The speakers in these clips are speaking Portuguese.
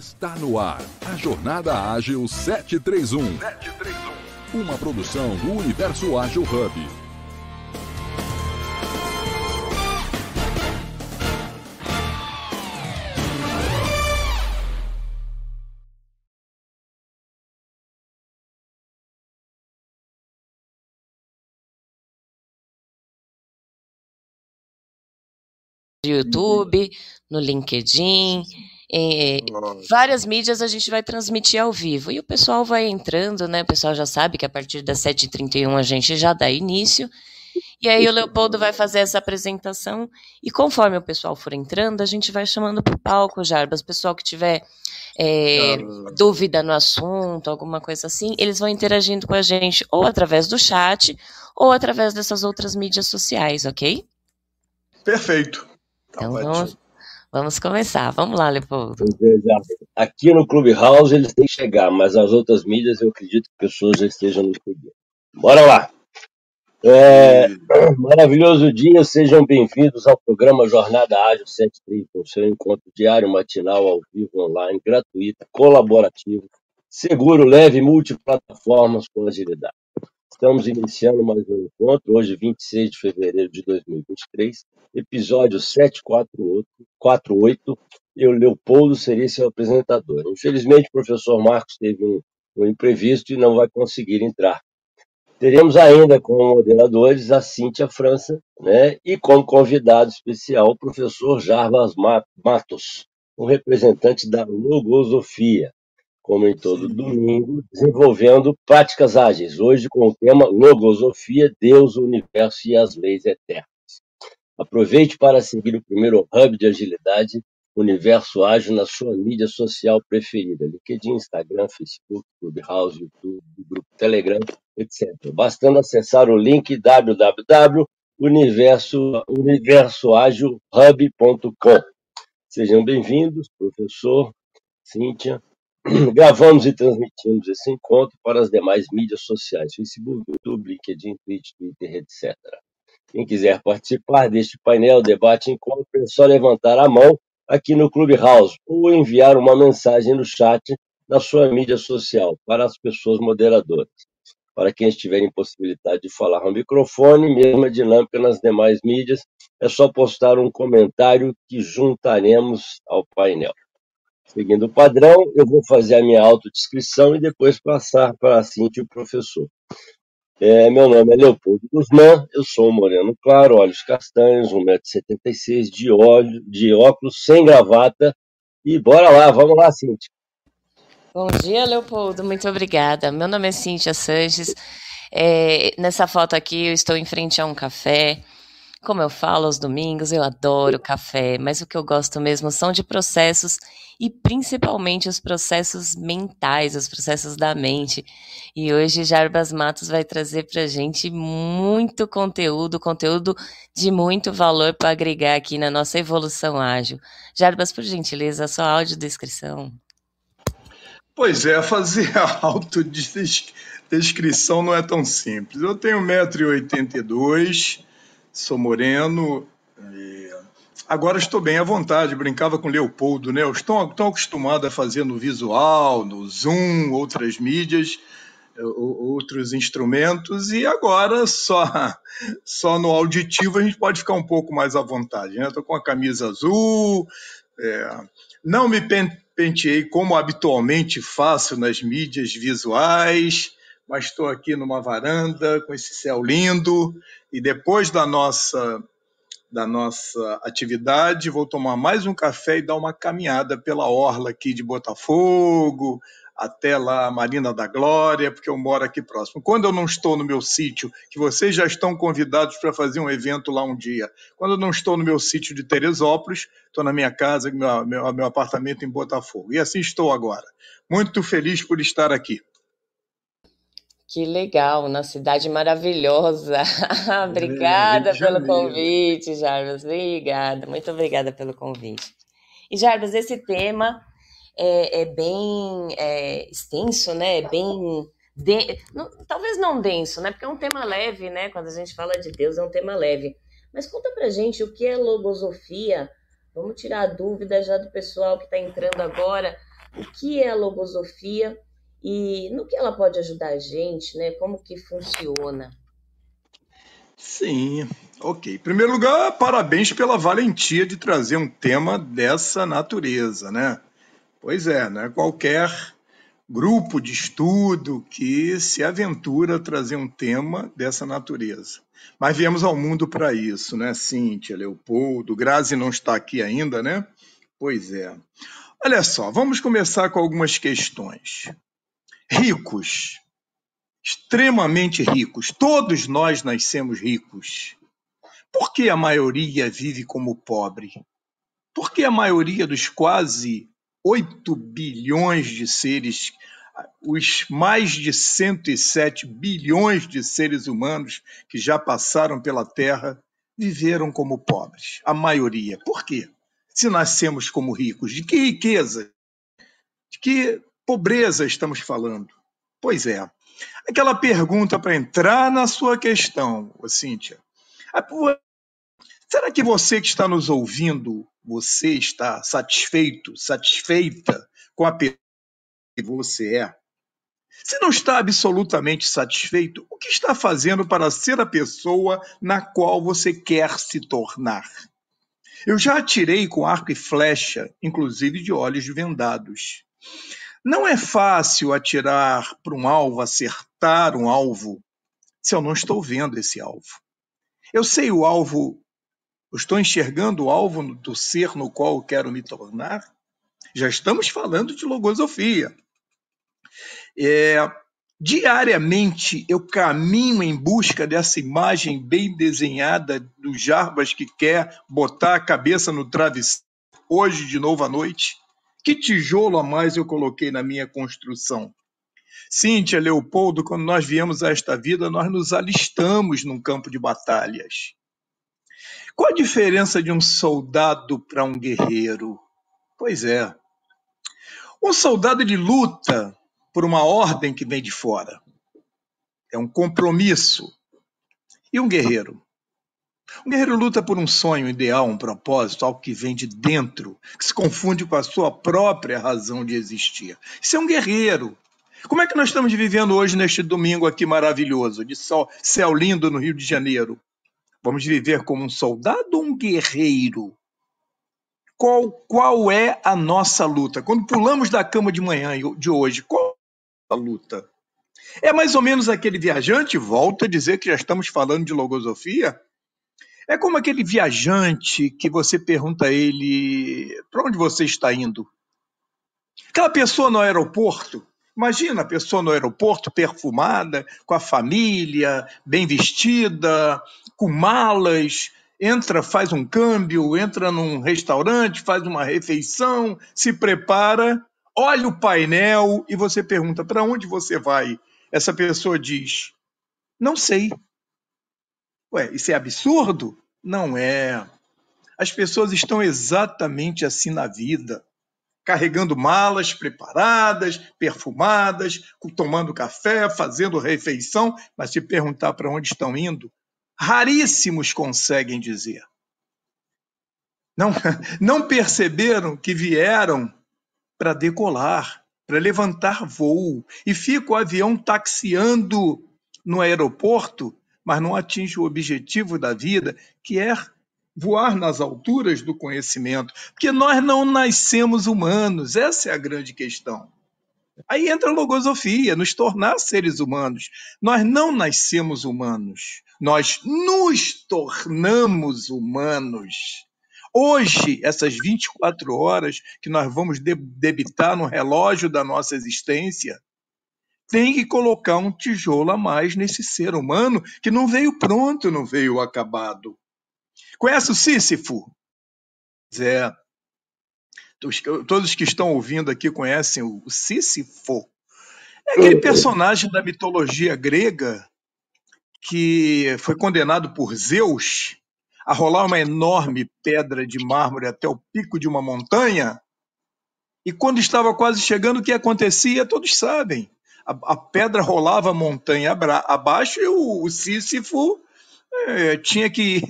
Está no ar a Jornada Ágil 731. 731. Uma produção do Universo Ágil Hub. YouTube, no LinkedIn, em várias mídias a gente vai transmitir ao vivo. E o pessoal vai entrando, né? O pessoal já sabe que a partir das 7h31 a gente já dá início. E aí o Leopoldo vai fazer essa apresentação. E conforme o pessoal for entrando, a gente vai chamando para o palco, Jarbas. Pessoal que tiver é, dúvida no assunto, alguma coisa assim, eles vão interagindo com a gente ou através do chat ou através dessas outras mídias sociais, ok? Perfeito. Tá então vamos, vamos começar. Vamos lá, Leopoldo. Aqui no Clubhouse eles têm que chegar, mas as outras mídias eu acredito que pessoas já estejam no seguindo. Bora lá! É, maravilhoso dia, sejam bem-vindos ao programa Jornada Ágil 730, o seu encontro diário, matinal, ao vivo, online, gratuito, colaborativo, seguro, leve, multiplataformas com agilidade. Estamos iniciando mais um encontro, hoje, 26 de fevereiro de 2023, episódio 748. Eu, Leopoldo, serei seu apresentador. Infelizmente, o professor Marcos teve um, um imprevisto e não vai conseguir entrar. Teremos ainda como moderadores a Cíntia França, né? E como convidado especial o professor Jarbas Matos, um representante da Logosofia como em todo domingo, desenvolvendo práticas ágeis, hoje com o tema Logosofia, Deus, o Universo e as Leis Eternas. Aproveite para seguir o primeiro hub de agilidade, Universo Ágil, na sua mídia social preferida, LinkedIn, Instagram, Facebook, Clubhouse, YouTube, Grupo Telegram, etc. Bastando acessar o link www.universoagilhub.com. Sejam bem-vindos, professor, Cíntia, Gravamos e transmitimos esse encontro para as demais mídias sociais, Facebook, YouTube, LinkedIn, Twitch, Twitter, etc. Quem quiser participar deste painel, debate, encontro, é só levantar a mão aqui no Clubhouse ou enviar uma mensagem no chat na sua mídia social para as pessoas moderadoras. Para quem estiver impossibilidade de falar no microfone, mesma dinâmica nas demais mídias, é só postar um comentário que juntaremos ao painel. Seguindo o padrão, eu vou fazer a minha autodescrição e depois passar para a Cintia e o professor. É, meu nome é Leopoldo Guzmán, eu sou moreno claro, olhos castanhos, 1,76m, de, óleo, de óculos, sem gravata. E bora lá, vamos lá, Cintia. Bom dia, Leopoldo, muito obrigada. Meu nome é Cíntia Sanches. É, nessa foto aqui, eu estou em frente a um café. Como eu falo aos domingos, eu adoro café, mas o que eu gosto mesmo são de processos e principalmente os processos mentais, os processos da mente. E hoje Jarbas Matos vai trazer para a gente muito conteúdo, conteúdo de muito valor para agregar aqui na nossa evolução ágil. Jarbas, por gentileza, a sua audiodescrição. Pois é, fazer a autodescrição não é tão simples. Eu tenho 1,82m, sou moreno, agora estou bem à vontade, brincava com Leopoldo, né? Eu estou tão acostumado a fazer no visual, no Zoom, outras mídias, eh, outros instrumentos, e agora só, só no auditivo a gente pode ficar um pouco mais à vontade, né? Estou com a camisa azul, é, não me penteei como habitualmente faço nas mídias visuais, mas estou aqui numa varanda com esse céu lindo, e depois da nossa da nossa atividade, vou tomar mais um café e dar uma caminhada pela orla aqui de Botafogo, até lá a Marina da Glória, porque eu moro aqui próximo. Quando eu não estou no meu sítio, que vocês já estão convidados para fazer um evento lá um dia, quando eu não estou no meu sítio de Teresópolis, estou na minha casa, meu, meu, meu apartamento em Botafogo. E assim estou agora. Muito feliz por estar aqui. Que legal, na cidade maravilhosa. obrigada é, pelo convite, Jarbas. Obrigada, muito obrigada pelo convite. E, Jarbas, esse tema é, é bem é, extenso, né? É bem. De... Não, talvez não denso, né? Porque é um tema leve, né? Quando a gente fala de Deus, é um tema leve. Mas conta pra gente o que é logosofia. Vamos tirar a dúvida já do pessoal que está entrando agora o que é a logosofia e no que ela pode ajudar a gente, né? Como que funciona? Sim, ok. Em primeiro lugar, parabéns pela valentia de trazer um tema dessa natureza, né? Pois é, né? Qualquer grupo de estudo que se aventura a trazer um tema dessa natureza. Mas viemos ao mundo para isso, né? Cíntia, Leopoldo, Grazi não está aqui ainda, né? Pois é. Olha só, vamos começar com algumas questões. Ricos, extremamente ricos, todos nós nascemos ricos. Por que a maioria vive como pobre? Por que a maioria dos quase 8 bilhões de seres, os mais de 107 bilhões de seres humanos que já passaram pela Terra, viveram como pobres? A maioria. Por quê? se nascemos como ricos? De que riqueza? De que pobreza estamos falando? Pois é. Aquela pergunta para entrar na sua questão, Cíntia. Será que você que está nos ouvindo, você está satisfeito, satisfeita com a pessoa que você é? Se não está absolutamente satisfeito, o que está fazendo para ser a pessoa na qual você quer se tornar? Eu já atirei com arco e flecha, inclusive de olhos vendados. Não é fácil atirar para um alvo, acertar um alvo, se eu não estou vendo esse alvo. Eu sei o alvo, eu estou enxergando o alvo do ser no qual eu quero me tornar. Já estamos falando de logosofia. É, Diariamente eu caminho em busca dessa imagem bem desenhada do Jarbas que quer botar a cabeça no travesseiro hoje de novo à noite. Que tijolo a mais eu coloquei na minha construção? Cíntia, Leopoldo, quando nós viemos a esta vida, nós nos alistamos num campo de batalhas. Qual a diferença de um soldado para um guerreiro? Pois é. Um soldado ele luta por uma ordem que vem de fora. É um compromisso. E um guerreiro? Um guerreiro luta por um sonho, ideal, um propósito, algo que vem de dentro, que se confunde com a sua própria razão de existir. Isso é um guerreiro. Como é que nós estamos vivendo hoje neste domingo aqui maravilhoso, de sol, céu lindo no Rio de Janeiro? Vamos viver como um soldado ou um guerreiro? Qual, qual é a nossa luta? Quando pulamos da cama de manhã de hoje, qual a luta. É mais ou menos aquele viajante, volta a dizer que já estamos falando de logosofia. É como aquele viajante que você pergunta a ele para onde você está indo. Aquela pessoa no aeroporto, imagina a pessoa no aeroporto perfumada, com a família, bem vestida, com malas, entra, faz um câmbio, entra num restaurante, faz uma refeição, se prepara olha o painel e você pergunta para onde você vai. Essa pessoa diz: não sei. Ué, isso é absurdo? Não é. As pessoas estão exatamente assim na vida, carregando malas preparadas, perfumadas, tomando café, fazendo refeição, mas se perguntar para onde estão indo, raríssimos conseguem dizer. Não, não perceberam que vieram para decolar, para levantar voo, e fica o avião taxiando no aeroporto, mas não atinge o objetivo da vida, que é voar nas alturas do conhecimento, porque nós não nascemos humanos, essa é a grande questão. Aí entra a logosofia, nos tornar seres humanos. Nós não nascemos humanos, nós nos tornamos humanos. Hoje, essas 24 horas que nós vamos debitar no relógio da nossa existência, tem que colocar um tijolo a mais nesse ser humano que não veio pronto, não veio acabado. Conhece o Sísifo? É. Todos que estão ouvindo aqui conhecem o Sísifo. É aquele personagem da mitologia grega que foi condenado por Zeus a rolar uma enorme pedra de mármore até o pico de uma montanha. E quando estava quase chegando, o que acontecia? Todos sabem. A, a pedra rolava montanha abaixo e o, o Sísifo é, tinha que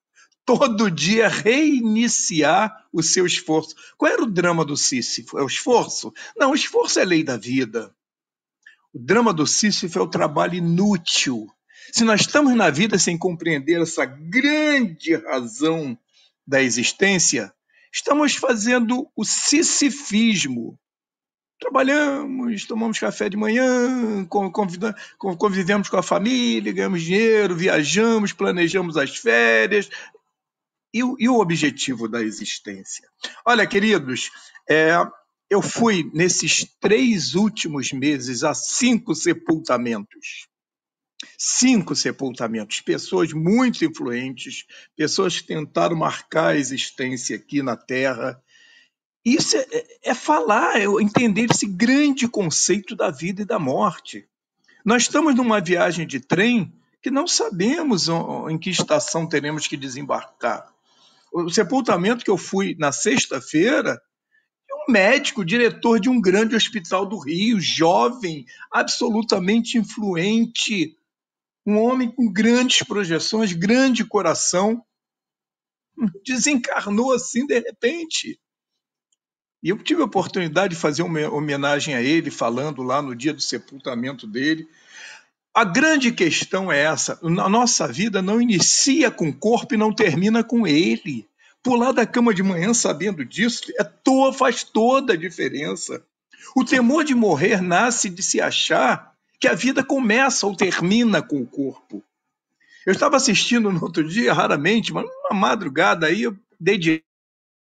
todo dia reiniciar o seu esforço. Qual era o drama do Sísifo? É o esforço? Não, o esforço é lei da vida. O drama do Sísifo é o trabalho inútil. Se nós estamos na vida sem compreender essa grande razão da existência, estamos fazendo o sisifismo. Trabalhamos, tomamos café de manhã, convivemos com a família, ganhamos dinheiro, viajamos, planejamos as férias. E, e o objetivo da existência? Olha, queridos, é, eu fui nesses três últimos meses a cinco sepultamentos. Cinco sepultamentos, pessoas muito influentes, pessoas que tentaram marcar a existência aqui na Terra. Isso é, é falar, é entender esse grande conceito da vida e da morte. Nós estamos numa viagem de trem que não sabemos em que estação teremos que desembarcar. O sepultamento que eu fui na sexta-feira médico, diretor de um grande hospital do Rio, jovem, absolutamente influente, um homem com grandes projeções, grande coração, desencarnou assim de repente. E eu tive a oportunidade de fazer uma homenagem a ele, falando lá no dia do sepultamento dele. A grande questão é essa: a nossa vida não inicia com o corpo e não termina com ele. Pular da cama de manhã sabendo disso é toa, faz toda a diferença. O temor de morrer nasce de se achar que a vida começa ou termina com o corpo. Eu estava assistindo no outro dia, raramente, mas uma madrugada aí, eu dei de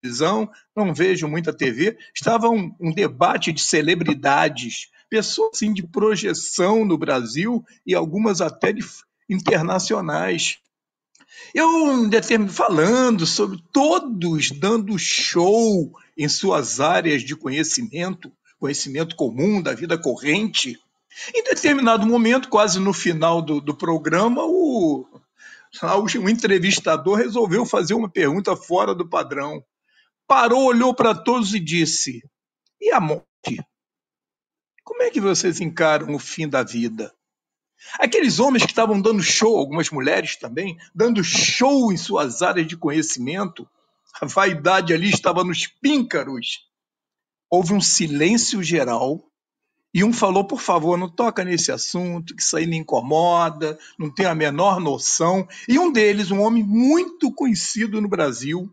televisão, não vejo muita TV, estava um, um, debate de celebridades, pessoas assim, de projeção no Brasil e algumas até de, internacionais. Eu determino falando sobre todos dando show em suas áreas de conhecimento, conhecimento comum da vida corrente. Em determinado momento, quase no final do, do programa, o, o entrevistador resolveu fazer uma pergunta fora do padrão. Parou, olhou para todos e disse: E a morte? Como é que vocês encaram o fim da vida? Aqueles homens que estavam dando show, algumas mulheres também, dando show em suas áreas de conhecimento, a vaidade ali estava nos píncaros. Houve um silêncio geral e um falou: por favor, não toca nesse assunto, que isso aí me incomoda, não tenho a menor noção. E um deles, um homem muito conhecido no Brasil,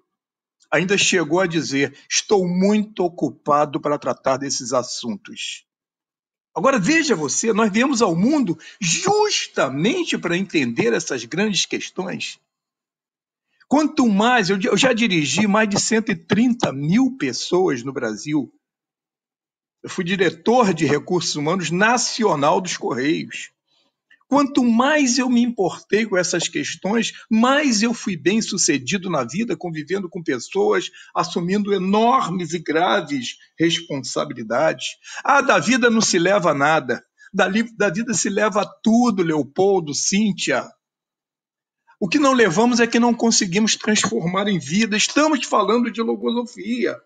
ainda chegou a dizer: estou muito ocupado para tratar desses assuntos. Agora veja você, nós viemos ao mundo justamente para entender essas grandes questões. Quanto mais, eu já dirigi mais de 130 mil pessoas no Brasil. Eu fui diretor de recursos humanos nacional dos Correios. Quanto mais eu me importei com essas questões, mais eu fui bem sucedido na vida, convivendo com pessoas, assumindo enormes e graves responsabilidades. Ah, da vida não se leva nada. Da, da vida se leva tudo, Leopoldo, Cíntia. O que não levamos é que não conseguimos transformar em vida. Estamos falando de logosofia.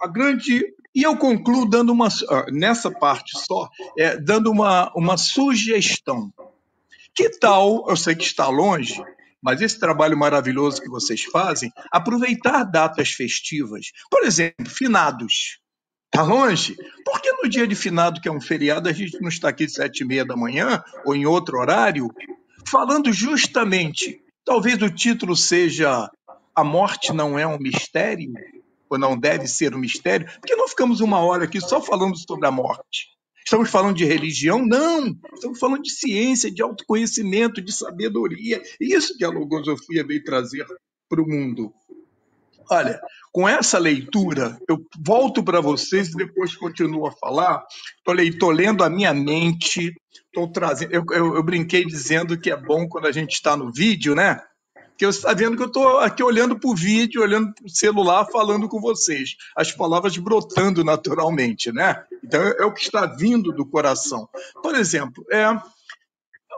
A grande e eu concluo dando uma, nessa parte só, é, dando uma, uma sugestão. Que tal, eu sei que está longe, mas esse trabalho maravilhoso que vocês fazem, aproveitar datas festivas. Por exemplo, finados. Está longe? Por que no dia de finado, que é um feriado, a gente não está aqui às sete e meia da manhã ou em outro horário, falando justamente, talvez o título seja A Morte Não é um Mistério? Ou não deve ser um mistério, porque não ficamos uma hora aqui só falando sobre a morte. Estamos falando de religião? Não! Estamos falando de ciência, de autoconhecimento, de sabedoria. Isso que a logosofia veio trazer para o mundo. Olha, com essa leitura, eu volto para vocês e depois continuo a falar. Estou lendo a minha mente, estou trazendo. Eu, eu, eu brinquei dizendo que é bom quando a gente está no vídeo, né? Que você está vendo que eu estou aqui olhando para o vídeo, olhando para o celular, falando com vocês. As palavras brotando naturalmente, né? Então é, é o que está vindo do coração. Por exemplo, é,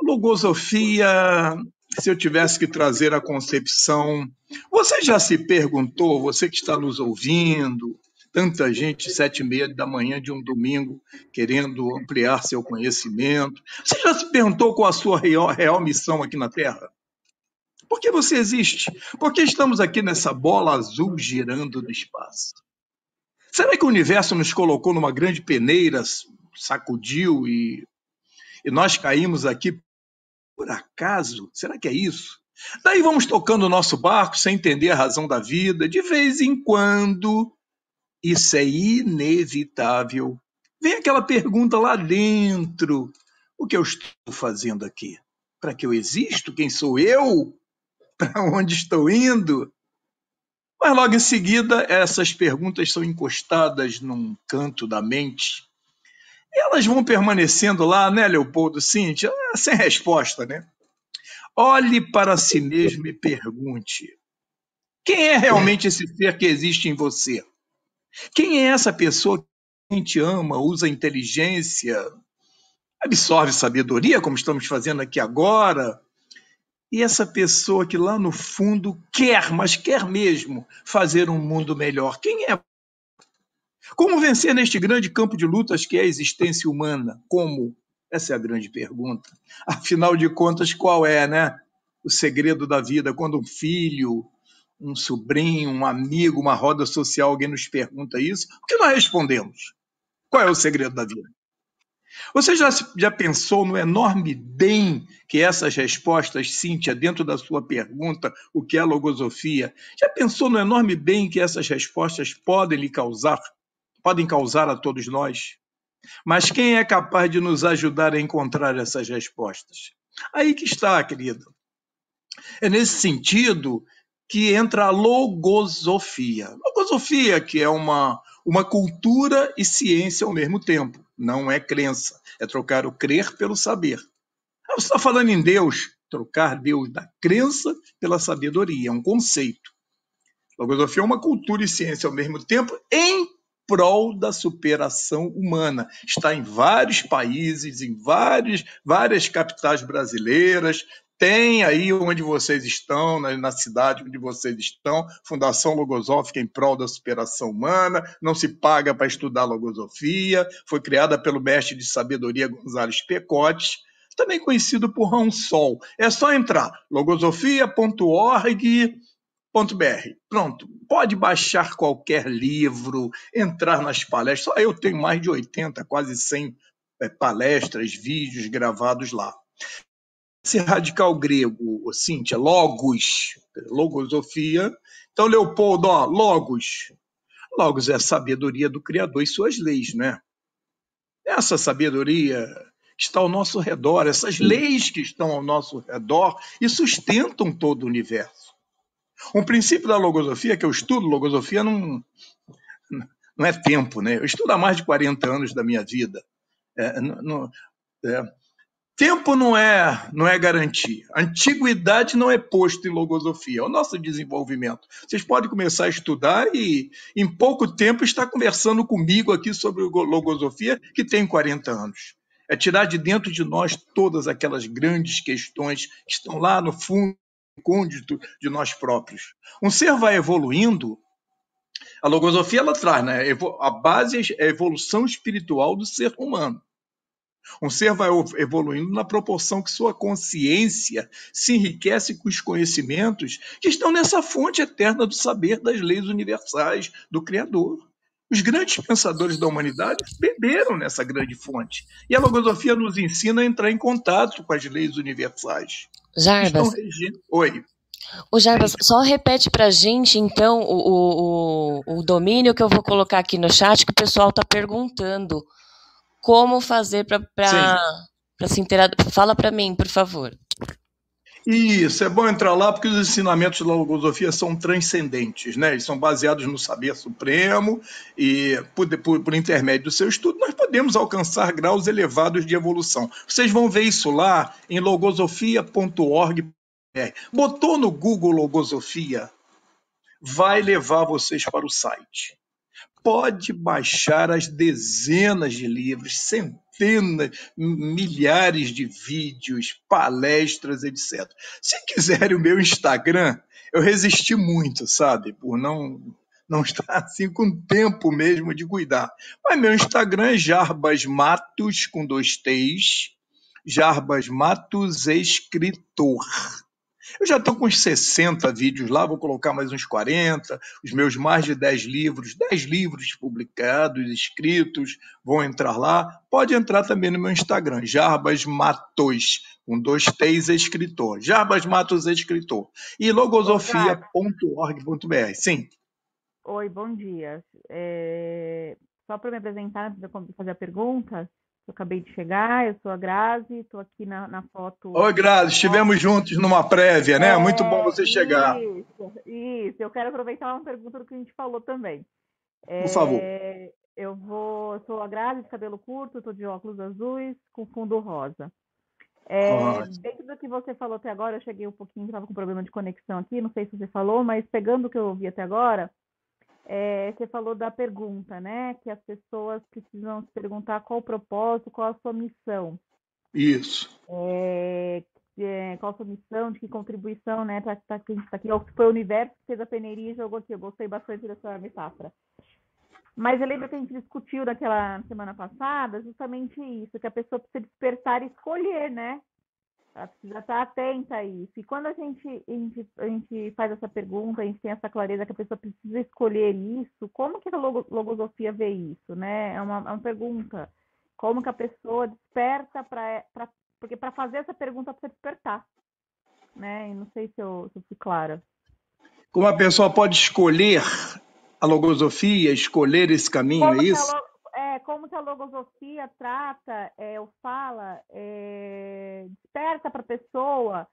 logosofia, se eu tivesse que trazer a concepção. Você já se perguntou, você que está nos ouvindo, tanta gente, sete e meia da manhã de um domingo, querendo ampliar seu conhecimento. Você já se perguntou qual a sua real, real missão aqui na Terra? Por que você existe? Por que estamos aqui nessa bola azul girando no espaço? Será que o universo nos colocou numa grande peneira, sacudiu e, e nós caímos aqui por acaso? Será que é isso? Daí vamos tocando o nosso barco sem entender a razão da vida. De vez em quando, isso é inevitável. Vem aquela pergunta lá dentro: o que eu estou fazendo aqui? Para que eu existo? Quem sou eu? Para onde estou indo? Mas logo em seguida, essas perguntas são encostadas num canto da mente. Elas vão permanecendo lá, né, Leopoldo, Cíntia, sem resposta, né? Olhe para si mesmo e pergunte: quem é realmente esse ser que existe em você? Quem é essa pessoa que te ama, usa inteligência, absorve sabedoria, como estamos fazendo aqui agora, e essa pessoa que lá no fundo quer, mas quer mesmo, fazer um mundo melhor. Quem é? Como vencer neste grande campo de lutas que é a existência humana? Como? Essa é a grande pergunta. Afinal de contas, qual é, né? O segredo da vida quando um filho, um sobrinho, um amigo, uma roda social, alguém nos pergunta isso, o que nós respondemos? Qual é o segredo da vida? Você já, já pensou no enorme bem que essas respostas, Cíntia, dentro da sua pergunta, o que é logosofia, já pensou no enorme bem que essas respostas podem lhe causar, podem causar a todos nós? Mas quem é capaz de nos ajudar a encontrar essas respostas? Aí que está, querido. É nesse sentido que entra a logosofia. Logosofia, que é uma, uma cultura e ciência ao mesmo tempo. Não é crença, é trocar o crer pelo saber. Ah, você está falando em Deus, trocar Deus da crença pela sabedoria, é um conceito. Logosofia é uma cultura e ciência ao mesmo tempo, em prol da superação humana. Está em vários países, em vários, várias capitais brasileiras, tem aí onde vocês estão, na, cidade onde vocês estão, Fundação Logosófica em prol da superação humana, não se paga para estudar logosofia, foi criada pelo mestre de sabedoria Gonzales Pecote, também conhecido por Raul Sol. É só entrar, logosofia.org.br. Pronto, pode baixar qualquer livro, entrar nas palestras. Só eu tenho mais de 80, quase 100 é, palestras, vídeos gravados lá. Esse radical grego, Cíntia, logos, logosofia. Então, Leopoldo, ó, logos. Logos é a sabedoria do Criador e suas leis, né? Essa sabedoria está ao nosso redor, essas leis que estão ao nosso redor e sustentam todo o universo. Um princípio da logosofia, que eu estudo, logosofia não, não é tempo, né? Eu estudo há mais de 40 anos da minha vida. É, não, é, Tempo não é, não é garantia. Antiguidade não é posto em logosofia. É o nosso desenvolvimento. Vocês podem começar a estudar e, em pouco tempo, estar conversando comigo aqui sobre logosofia, que tem 40 anos. É tirar de dentro de nós todas aquelas grandes questões que estão lá no fundo côndito de nós próprios. Um ser vai evoluindo, a logosofia ela traz, né? A base é a evolução espiritual do ser humano. Um ser vai evoluindo na proporção que sua consciência se enriquece com os conhecimentos que estão nessa fonte eterna do saber das leis universais do Criador. Os grandes pensadores da humanidade beberam nessa grande fonte. E a logosofia nos ensina a entrar em contato com as leis universais. Jarbas. Oi. O Jarbas, só repete para a gente, então, o, o, o domínio que eu vou colocar aqui no chat, que o pessoal está perguntando como fazer para se inteirar. Fala para mim, por favor. Isso, é bom entrar lá porque os ensinamentos da logosofia são transcendentes, né? Eles são baseados no saber supremo e, por, por, por, intermédio do seu estudo, nós podemos alcançar graus elevados de evolução. Vocês vão ver isso lá em logosofia.org. Botou no Google logosofia, vai levar vocês para o site pode baixar as dezenas de livros, centenas, milhares de vídeos, palestras, etc. Se quiserem o meu Instagram, eu resisti muito, sabe, por não não estar assim com tempo mesmo de cuidar. Mas meu Instagram é Jarbas Matos com dois T's, Jarbas Matos Escritor. Eu já estou com uns 60 vídeos lá, vou colocar mais uns 40. Os meus mais de 10 livros, 10 livros publicados, escritos, vão entrar lá. Pode entrar também no meu Instagram, Jarbas Matos, com dois T's escritor. Jarbas Matos escritor. E logosofia.org.br. Sim. Oi, bom dia. É... Só para me apresentar, para fazer a pergunta, eu acabei de chegar, eu sou a Grazi, estou aqui na, na, foto. Oi, Grazi, estivemos juntos numa prévia, né? É, Muito bom você chegar. Isso, isso. Eu quero aproveitar uma pergunta do que a gente falou também. É, Por favor. Eu vou, sou a Grazi, de cabelo curto, estou de óculos azuis, com fundo rosa. É, dentro do que você falou até agora, eu cheguei um pouquinho, estava com problema de conexão aqui, não sei se você falou, mas pegando o que eu ouvi até agora, é, você falou da pergunta, né? Que as pessoas precisam se perguntar qual o propósito, qual a sua missão. Isso. É, é, qual a sua missão, de que contribuição, né? Para tá, que a gente está aqui. Foi o universo que fez a peneirinha e jogou aqui. Eu gostei bastante dessa metáfora. Mas eu lembro que a gente discutiu naquela semana passada justamente isso, que a pessoa precisa despertar e escolher, né? Ela precisa estar atenta a isso. E quando a gente, a gente, a gente faz essa pergunta, a gente tem essa clareza que a pessoa precisa escolher isso, como que a logosofia vê isso, né? É uma, é uma pergunta. Como que a pessoa desperta para... Porque para fazer essa pergunta precisa despertar, né? E não sei se eu, se eu fui clara. Como a pessoa pode escolher a logosofia, escolher esse caminho, como é isso? É, como que a logosofia trata é, ou fala, é, desperta para a pessoa,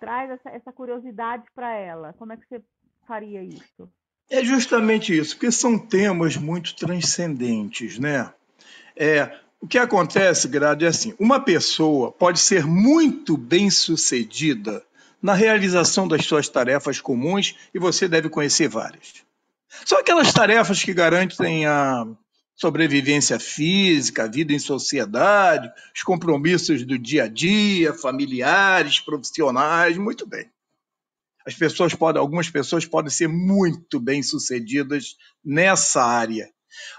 traz essa, essa curiosidade para ela. Como é que você faria isso? É justamente isso, porque são temas muito transcendentes, né? É, o que acontece, Grado, é assim: uma pessoa pode ser muito bem sucedida na realização das suas tarefas comuns e você deve conhecer várias. São aquelas tarefas que garantem a sobrevivência física, vida em sociedade, os compromissos do dia a dia, familiares, profissionais, muito bem. As pessoas podem, algumas pessoas podem ser muito bem sucedidas nessa área.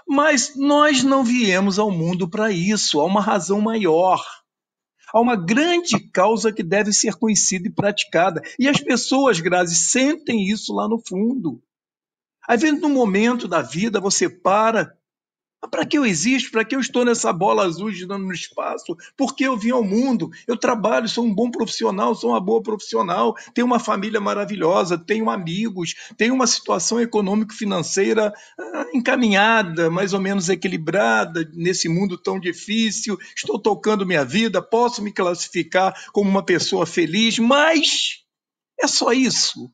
Mas nós não viemos ao mundo para isso, há uma razão maior. Há uma grande causa que deve ser conhecida e praticada. E as pessoas, Grazi, sentem isso lá no fundo. Às vezes, no momento da vida, você para para que eu existo? Para que eu estou nessa bola azul girando no espaço? Porque eu vim ao mundo, eu trabalho, sou um bom profissional, sou uma boa profissional, tenho uma família maravilhosa, tenho amigos, tenho uma situação econômico-financeira ah, encaminhada, mais ou menos equilibrada nesse mundo tão difícil, estou tocando minha vida, posso me classificar como uma pessoa feliz, mas é só isso.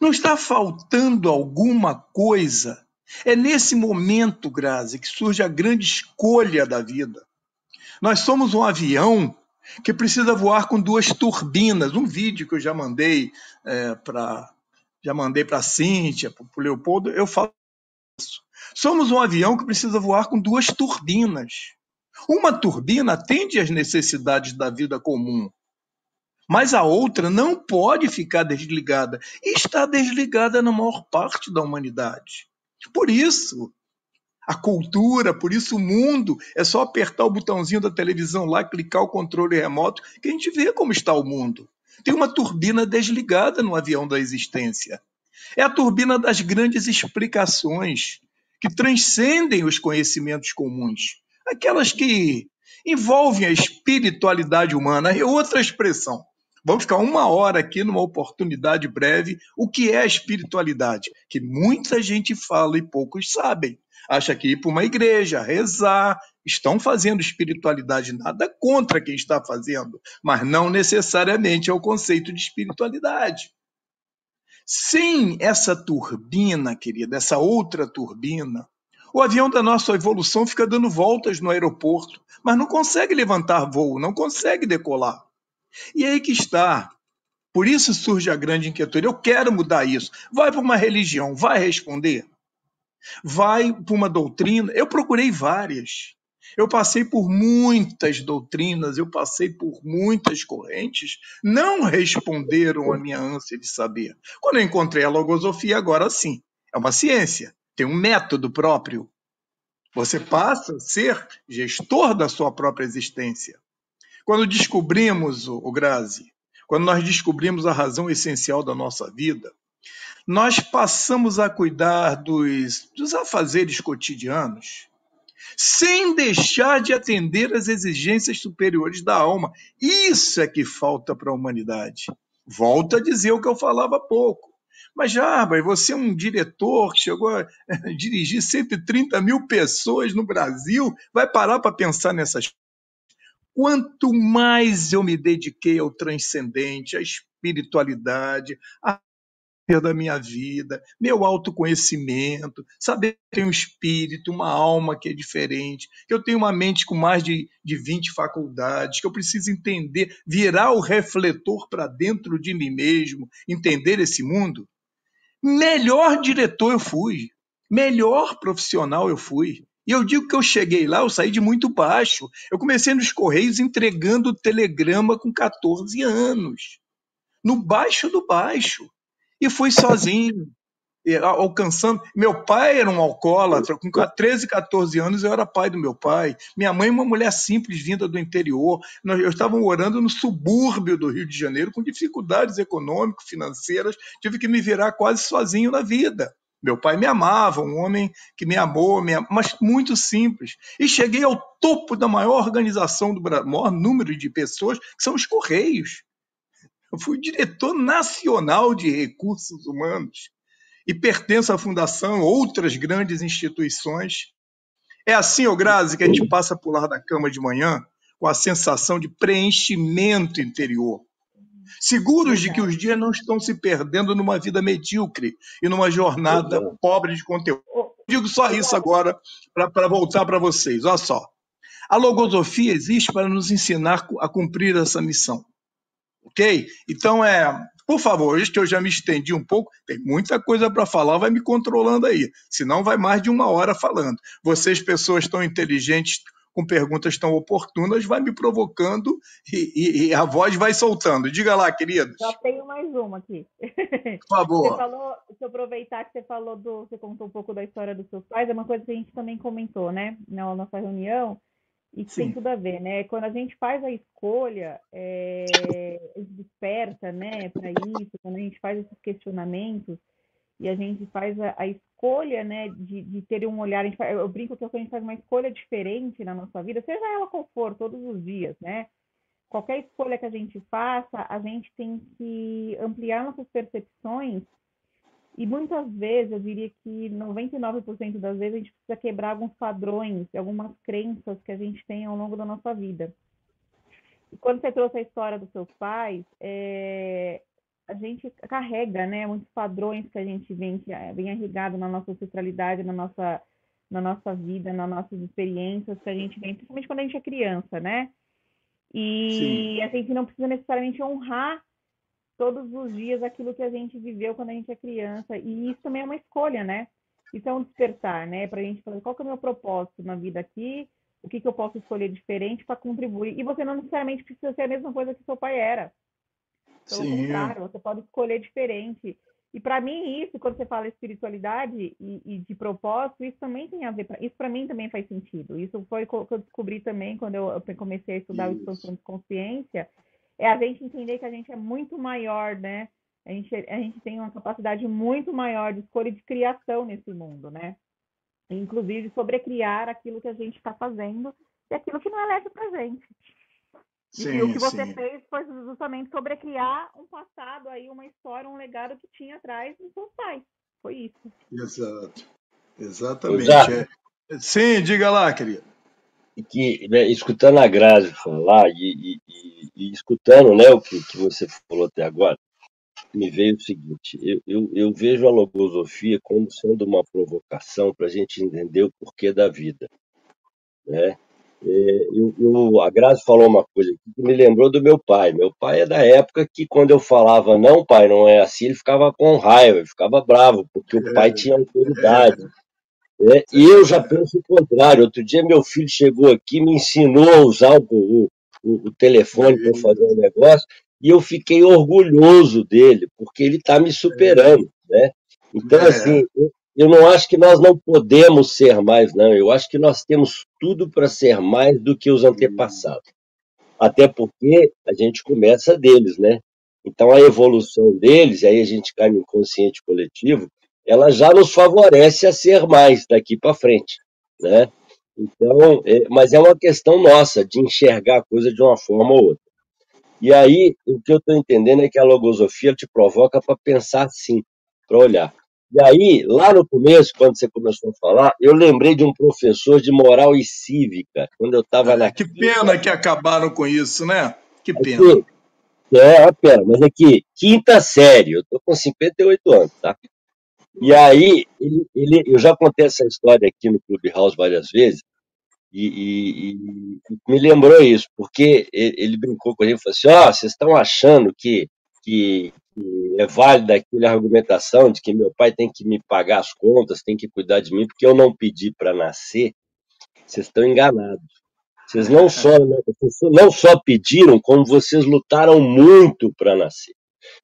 Não está faltando alguma coisa é nesse momento, Grazi, que surge a grande escolha da vida. Nós somos um avião que precisa voar com duas turbinas. Um vídeo que eu já mandei é, para já mandei para a Cíntia, para o Leopoldo, eu falo isso. Somos um avião que precisa voar com duas turbinas. Uma turbina atende às necessidades da vida comum, mas a outra não pode ficar desligada. E está desligada na maior parte da humanidade. Por isso, a cultura, por isso o mundo, é só apertar o botãozinho da televisão lá, clicar o controle remoto, que a gente vê como está o mundo. Tem uma turbina desligada no avião da existência. É a turbina das grandes explicações, que transcendem os conhecimentos comuns, aquelas que envolvem a espiritualidade humana. É outra expressão. Vamos ficar uma hora aqui numa oportunidade breve. O que é a espiritualidade? Que muita gente fala e poucos sabem. Acha que ir para uma igreja, rezar, estão fazendo espiritualidade, nada contra quem está fazendo, mas não necessariamente é o conceito de espiritualidade. Sem essa turbina, querida, essa outra turbina, o avião da nossa evolução fica dando voltas no aeroporto, mas não consegue levantar voo, não consegue decolar. E aí que está. Por isso surge a grande inquietude. Eu quero mudar isso. Vai para uma religião, vai responder. Vai para uma doutrina. Eu procurei várias. Eu passei por muitas doutrinas, eu passei por muitas correntes, não responderam à minha ânsia de saber. Quando eu encontrei a logosofia, agora sim, é uma ciência, tem um método próprio. Você passa a ser gestor da sua própria existência. Quando descobrimos, o, Grazi, quando nós descobrimos a razão essencial da nossa vida, nós passamos a cuidar dos, dos afazeres cotidianos, sem deixar de atender às exigências superiores da alma. Isso é que falta para a humanidade. Volto a dizer o que eu falava há pouco. Mas, Jarbas, você é um diretor que chegou a dirigir 130 mil pessoas no Brasil, vai parar para pensar nessas Quanto mais eu me dediquei ao transcendente, à espiritualidade, à da minha vida, meu autoconhecimento, saber que tenho um espírito, uma alma que é diferente, que eu tenho uma mente com mais de, de 20 faculdades, que eu preciso entender, virar o refletor para dentro de mim mesmo, entender esse mundo, melhor diretor eu fui, melhor profissional eu fui. E eu digo que eu cheguei lá, eu saí de muito baixo. Eu comecei nos Correios entregando telegrama com 14 anos. No baixo do baixo. E fui sozinho, alcançando. Meu pai era um alcoólatra, com 13, 14 anos eu era pai do meu pai. Minha mãe, uma mulher simples, vinda do interior. Eu estava morando no subúrbio do Rio de Janeiro, com dificuldades econômicas, financeiras. Tive que me virar quase sozinho na vida. Meu pai me amava, um homem que me amou, me mas muito simples. E cheguei ao topo da maior organização do maior número de pessoas, que são os Correios. Eu fui diretor nacional de recursos humanos e pertenço à fundação, outras grandes instituições. É assim, ô Grazi, que a gente passa por lá da cama de manhã com a sensação de preenchimento interior seguros de que os dias não estão se perdendo numa vida medíocre e numa jornada pobre de conteúdo. Digo só isso agora para voltar para vocês. Olha só. A logosofia existe para nos ensinar a cumprir essa missão. Ok? Então, é, por favor, hoje que eu já me estendi um pouco, tem muita coisa para falar, vai me controlando aí. Senão, vai mais de uma hora falando. Vocês, pessoas tão inteligentes, com perguntas tão oportunas, vai me provocando e, e, e, a voz vai soltando. Diga lá, queridos. Já tenho mais uma aqui. Por favor. Você falou, se eu aproveitar que você falou do, você contou um pouco da história dos seus pais, é uma coisa que a gente também comentou, né, na nossa reunião, e que Sim. tem tudo a ver, né? Quando a gente faz a escolha, é, a gente desperta, né, para isso, quando a gente faz esses questionamentos, e a gente faz a, a escolha, né, de, de, ter um olhar, faz, eu brinco que a gente faz uma escolha diferente na nossa vida, seja ela qual for, todos os dias, né? Qualquer escolha que a gente faça, a gente tem que ampliar nossas percepções e muitas vezes, eu diria que 99% das vezes, a gente precisa quebrar alguns padrões, algumas crenças que a gente tem ao longo da nossa vida. E quando você trouxe a história dos seus pais, é, a gente carrega, né, muitos padrões que a gente vem, que é, vem irrigado na nossa ancestralidade, na nossa, na nossa vida, nas nossas experiências que a gente vem, principalmente quando a gente é criança, né? E Sim. a gente não precisa necessariamente honrar todos os dias aquilo que a gente viveu quando a gente é criança. E isso também é uma escolha, né? Isso é um despertar, né? Para a gente falar qual que é o meu propósito na vida aqui, o que, que eu posso escolher diferente para contribuir. E você não necessariamente precisa ser a mesma coisa que seu pai era. Pelo Sim. contrário, você pode escolher diferente. E para mim, isso, quando você fala espiritualidade e, e, de propósito, isso também tem a ver. Isso para mim também faz sentido. Isso foi o que eu descobri também quando eu, comecei a estudar isso. o expansão de consciência. É a gente entender que a gente é muito maior, né? A gente, a gente tem uma capacidade muito maior de escolha e de criação nesse mundo, né? Inclusive, sobrecriar aquilo que a gente está fazendo e aquilo que não é leve para gente. Sim, e o que você sim. fez foi justamente sobrecriar um passado aí, uma história, um legado que tinha atrás dos seus pais. Foi isso. Exato. Exatamente. Exato. É. Sim, diga lá, querido. Que, né, escutando a Grazi falar e, e, e, escutando né, o que, que você falou até agora, me veio o seguinte: eu, eu, eu vejo a logosofia como sendo uma provocação para a gente entender o porquê da vida. Né? É, eu, eu, a Grazi falou uma coisa que me lembrou do meu pai. Meu pai é da época que, quando eu falava, não, pai, não é assim, ele ficava com raiva, ele ficava bravo, porque o pai tinha autoridade. É, e eu já penso o contrário. Outro dia, meu filho chegou aqui, me ensinou a usar o, o, o telefone para fazer um negócio, e eu fiquei orgulhoso dele, porque ele está me superando. Né? Então, é. assim, eu não acho que nós não podemos ser mais, não. Eu acho que nós temos tudo para ser mais do que os antepassados. Até porque a gente começa deles, né? Então, a evolução deles, aí a gente cai no inconsciente coletivo, ela já nos favorece a ser mais daqui para frente, né? Então, é, mas é uma questão nossa de enxergar a coisa de uma forma ou outra. E aí, o que eu estou entendendo é que a logosofia te provoca para pensar assim, para olhar. E aí, lá no começo, quando você começou a falar, eu lembrei de um professor de moral e cívica, quando eu estava na. Que pena que acabaram com isso, né? Que pena. Aqui, é, uma pena, mas aqui, quinta série, eu estou com 58 anos, tá? E aí, ele, ele, eu já contei essa história aqui no Clubhouse várias vezes, e, e, e, me lembrou isso, porque ele, ele brincou com gente e falou assim: Ó, oh, vocês estão achando que, que, que, é válida aquela argumentação de que meu pai tem que me pagar as contas, tem que cuidar de mim, porque eu não pedi para nascer? Vocês estão enganados. Vocês não só, não só pediram, como vocês lutaram muito para nascer.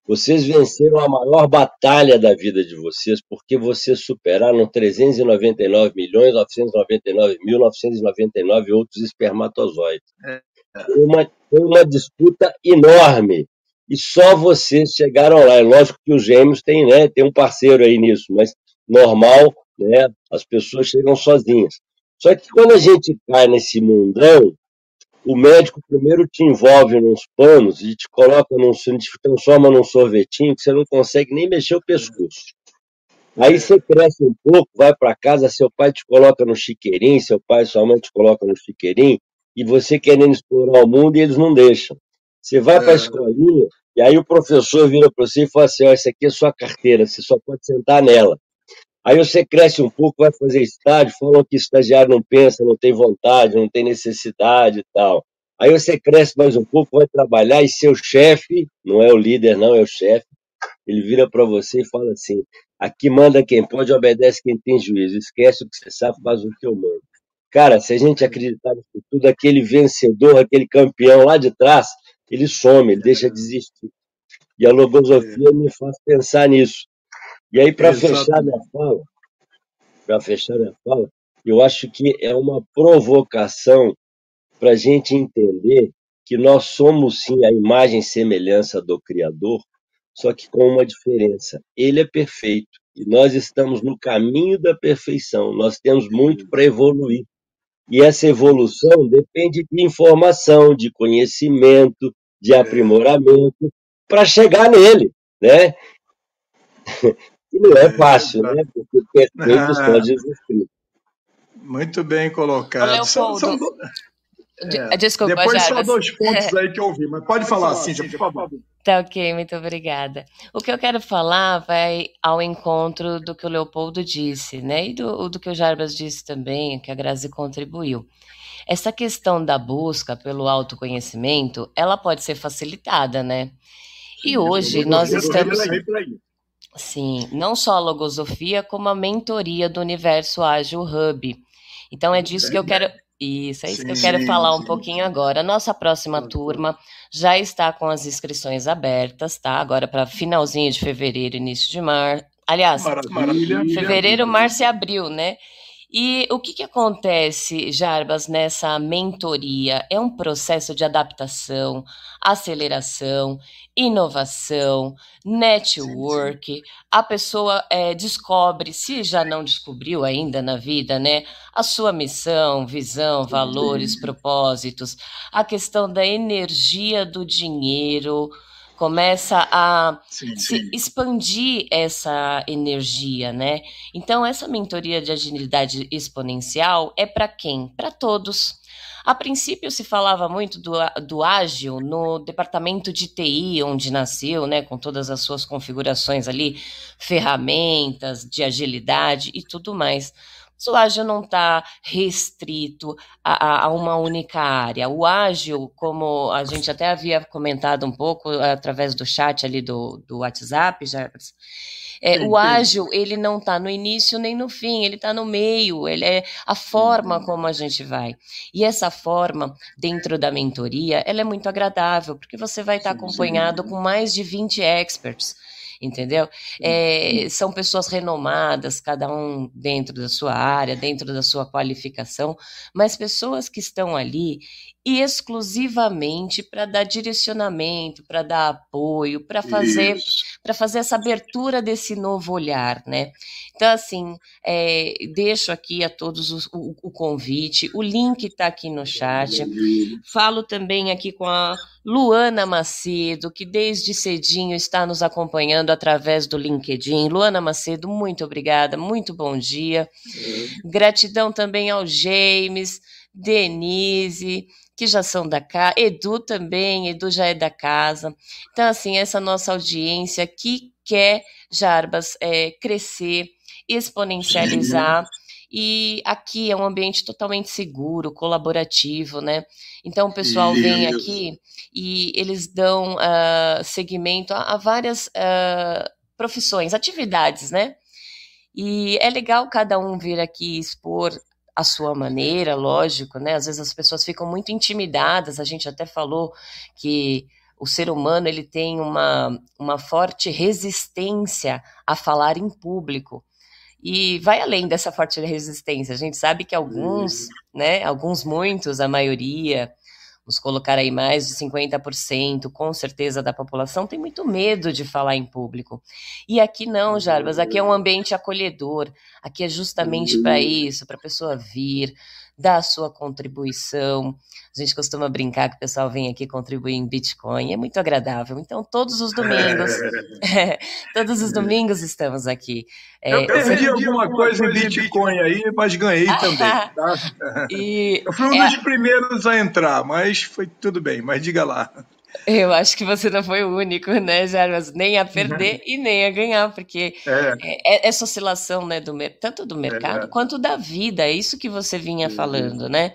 Vocês venceram a maior batalha da vida de vocês, porque vocês superaram 399 milhões 999 mil 999 outros espermatozoides. É. Foi uma, foi uma disputa enorme. E só vocês chegaram lá. É lógico que os gêmeos têm, né, tem um parceiro aí nisso, mas normal, né, as pessoas chegam sozinhas. Só que quando a gente cai nesse mundão, o médico primeiro te envolve nos panos e te coloca num, te transforma num sorvetinho que você não consegue nem mexer o pescoço. Aí você cresce um pouco, vai para casa, seu pai te coloca no chiqueirinho, seu pai e sua mãe te colocam no chiqueirinho, e você querendo explorar o mundo e eles não deixam. Você vai para a é. escolinha, e aí o professor vira para você e fala assim: ó, essa aqui é sua carteira, você só pode sentar nela. Aí você cresce um pouco, vai fazer estágio, falam que estagiário não pensa, não tem vontade, não tem necessidade e tal. Aí você cresce mais um pouco, vai trabalhar e seu chefe, não é o líder, não, é o chefe, ele vira para você e fala assim: aqui manda quem pode, obedece quem tem juízo. Esquece o que você sabe, faz o que eu mando. Cara, se a gente acreditar no tudo, aquele vencedor, aquele campeão lá de trás, ele some, ele deixa de existir. E a logosofia me faz pensar nisso. E aí, para fechar minha fala, para fechar minha fala, eu acho que é uma provocação para a gente entender que nós somos sim a imagem e semelhança do Criador, só que com uma diferença. Ele é perfeito e nós estamos no caminho da perfeição. Nós temos muito para evoluir. E essa evolução depende de informação, de conhecimento, de é. aprimoramento para chegar nele, né? E não é fácil, né? Porque perfeito só ah. Jesus Cristo. Muito bem colocado. São, são... É. Desculpa, Depois só dois pontos aí que eu ouvi, mas pode falar, Cíntia, por favor. Tá ok, muito obrigada. O que eu quero falar vai ao encontro do que o Leopoldo disse, né? E do, do que o Jarbas disse também, que a Grazi contribuiu. Essa questão da busca pelo autoconhecimento, ela pode ser facilitada, né? E hoje nós estamos. Sim, não só a logosofia, como a mentoria do Universo Ágil Hub. Então é disso que eu quero. Isso, é isso sim, que eu quero falar um pouquinho agora. Nossa próxima turma já está com as inscrições abertas, tá? Agora para finalzinho de fevereiro, início de março. Aliás, Maravilha. fevereiro, março e abril, né? E o que, que acontece, Jarbas, nessa mentoria? É um processo de adaptação, aceleração, inovação, network. A pessoa é, descobre, se já não descobriu ainda na vida, né, a sua missão, visão, valores, propósitos, a questão da energia do dinheiro começa a sim, sim. expandir essa energia, né? Então, essa mentoria de agilidade exponencial é para quem? Para todos. A princípio se falava muito do, do ágil no departamento de TI, onde nasceu, né, com todas as suas configurações ali, ferramentas de agilidade e tudo mais. O ágil não está restrito a, a, uma única área. O ágil, como a gente até havia comentado um pouco através do chat ali do, do WhatsApp, já, é, o ágil, ele não está no início nem no fim, ele está no meio, ele é a forma uhum. como a gente vai. E essa forma, dentro da mentoria, ela é muito agradável, porque você vai estar tá acompanhado com mais de 20 experts entendeu? É, são pessoas renomadas, cada um dentro da sua área, dentro da sua qualificação, mas pessoas que estão ali exclusivamente para dar direcionamento, para dar apoio, para fazer para fazer essa abertura desse novo olhar, né? Então, assim, é, deixo aqui a todos os, o, o, convite, o link está aqui no chat. Falo também aqui com a Luana Macedo, que desde cedinho está nos acompanhando através do LinkedIn. Luana Macedo, muito obrigada, muito bom dia. Gratidão também ao James, Denise, que já são da casa, Edu também, Edu já é da casa. Então, assim, essa nossa audiência que quer, Jarbas, é, crescer, exponencializar. E aqui é um ambiente totalmente seguro, colaborativo, né? Então o pessoal vem aqui e eles dão uh, segmento a, a várias uh, profissões, atividades, né? E é legal cada um vir aqui expor a sua maneira, lógico, né? Às vezes as pessoas ficam muito intimidadas, a gente até falou que o ser humano ele tem uma, uma forte resistência a falar em público. E vai além dessa forte resistência. A gente sabe que alguns, uhum. né, alguns muitos, a maioria, vamos colocar aí mais de 50%, com certeza, da população tem muito medo de falar em público. E aqui não, Jarbas, aqui é um ambiente acolhedor, aqui é justamente para isso, para a pessoa vir, dar a sua contribuição. A gente costuma brincar que o pessoal vem aqui contribuir em Bitcoin, é muito agradável. Então, todos os domingos, é, todos os domingos estamos aqui. É, eu perdi alguma coisa em Bitcoin aí, mas ganhei também. Tá? E, eu fui um é, dos primeiros a entrar, mas foi tudo bem, mas diga lá. Eu acho que você não foi o único, né, Jarbas? Nem a perder uhum. e nem a ganhar, porque é. É, é essa oscilação, né, do, tanto do mercado é. quanto da vida, é isso que você vinha uhum. falando, né?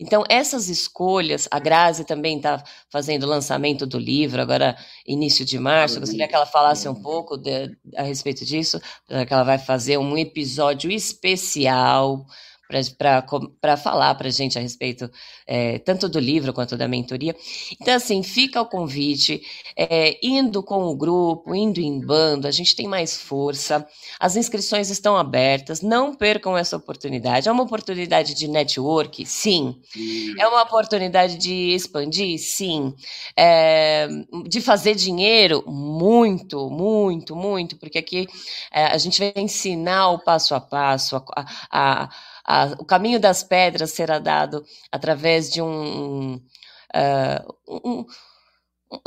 Então, essas escolhas, a Grazi também está fazendo o lançamento do livro, agora início de março. Eu gostaria que ela falasse um pouco de, a respeito disso, que ela vai fazer um episódio especial para falar para a gente a respeito é, tanto do livro quanto da mentoria. Então, assim, fica o convite, é, indo com o grupo, indo em bando, a gente tem mais força, as inscrições estão abertas, não percam essa oportunidade. É uma oportunidade de network? Sim. É uma oportunidade de expandir? Sim. É, de fazer dinheiro? Muito, muito, muito, porque aqui é, a gente vai ensinar o passo a passo, a, a a, o caminho das pedras será dado através de um, uh, um,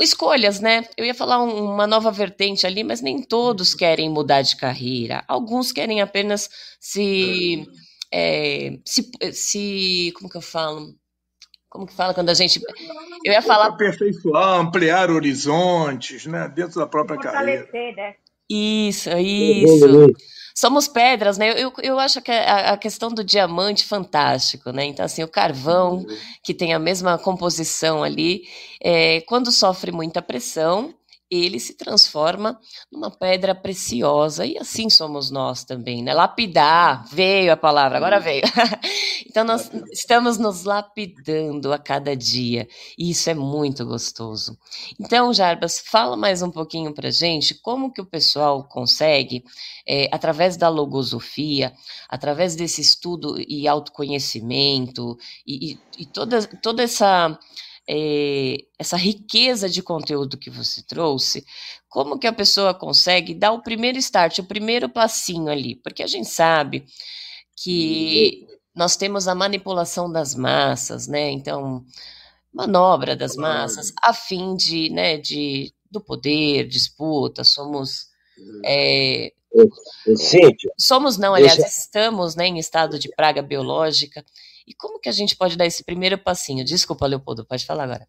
escolhas, né? Eu ia falar uma nova vertente ali, mas nem todos querem mudar de carreira. Alguns querem apenas se, é, se, se, como que eu falo? Como que fala quando a gente? Eu ia falar aperfeiçoar, ampliar horizontes, né? Dentro da própria carreira. Né? Isso, isso somos pedras, né? Eu, eu acho que a, a questão do diamante fantástico, né? Então, assim, o carvão, uhum. que tem a mesma composição ali, é, quando sofre muita pressão, ele se transforma numa pedra preciosa e assim somos nós também, né? Lapidar, veio a palavra, agora veio. então nós estamos nos lapidando a cada dia e isso é muito gostoso. Então, Jarbas, fala mais um pouquinho para gente como que o pessoal consegue, é, através da logosofia, através desse estudo e autoconhecimento e, e, e toda, toda essa é, essa riqueza de conteúdo que você trouxe, como que a pessoa consegue dar o primeiro start, o primeiro passinho ali? Porque a gente sabe que nós temos a manipulação das massas, né? Então, manobra das massas a fim de, né, de do poder, disputa, somos é, somos não, aliás, estamos né, em estado de praga biológica. E como que a gente pode dar esse primeiro passinho? Desculpa, Leopoldo, pode falar agora.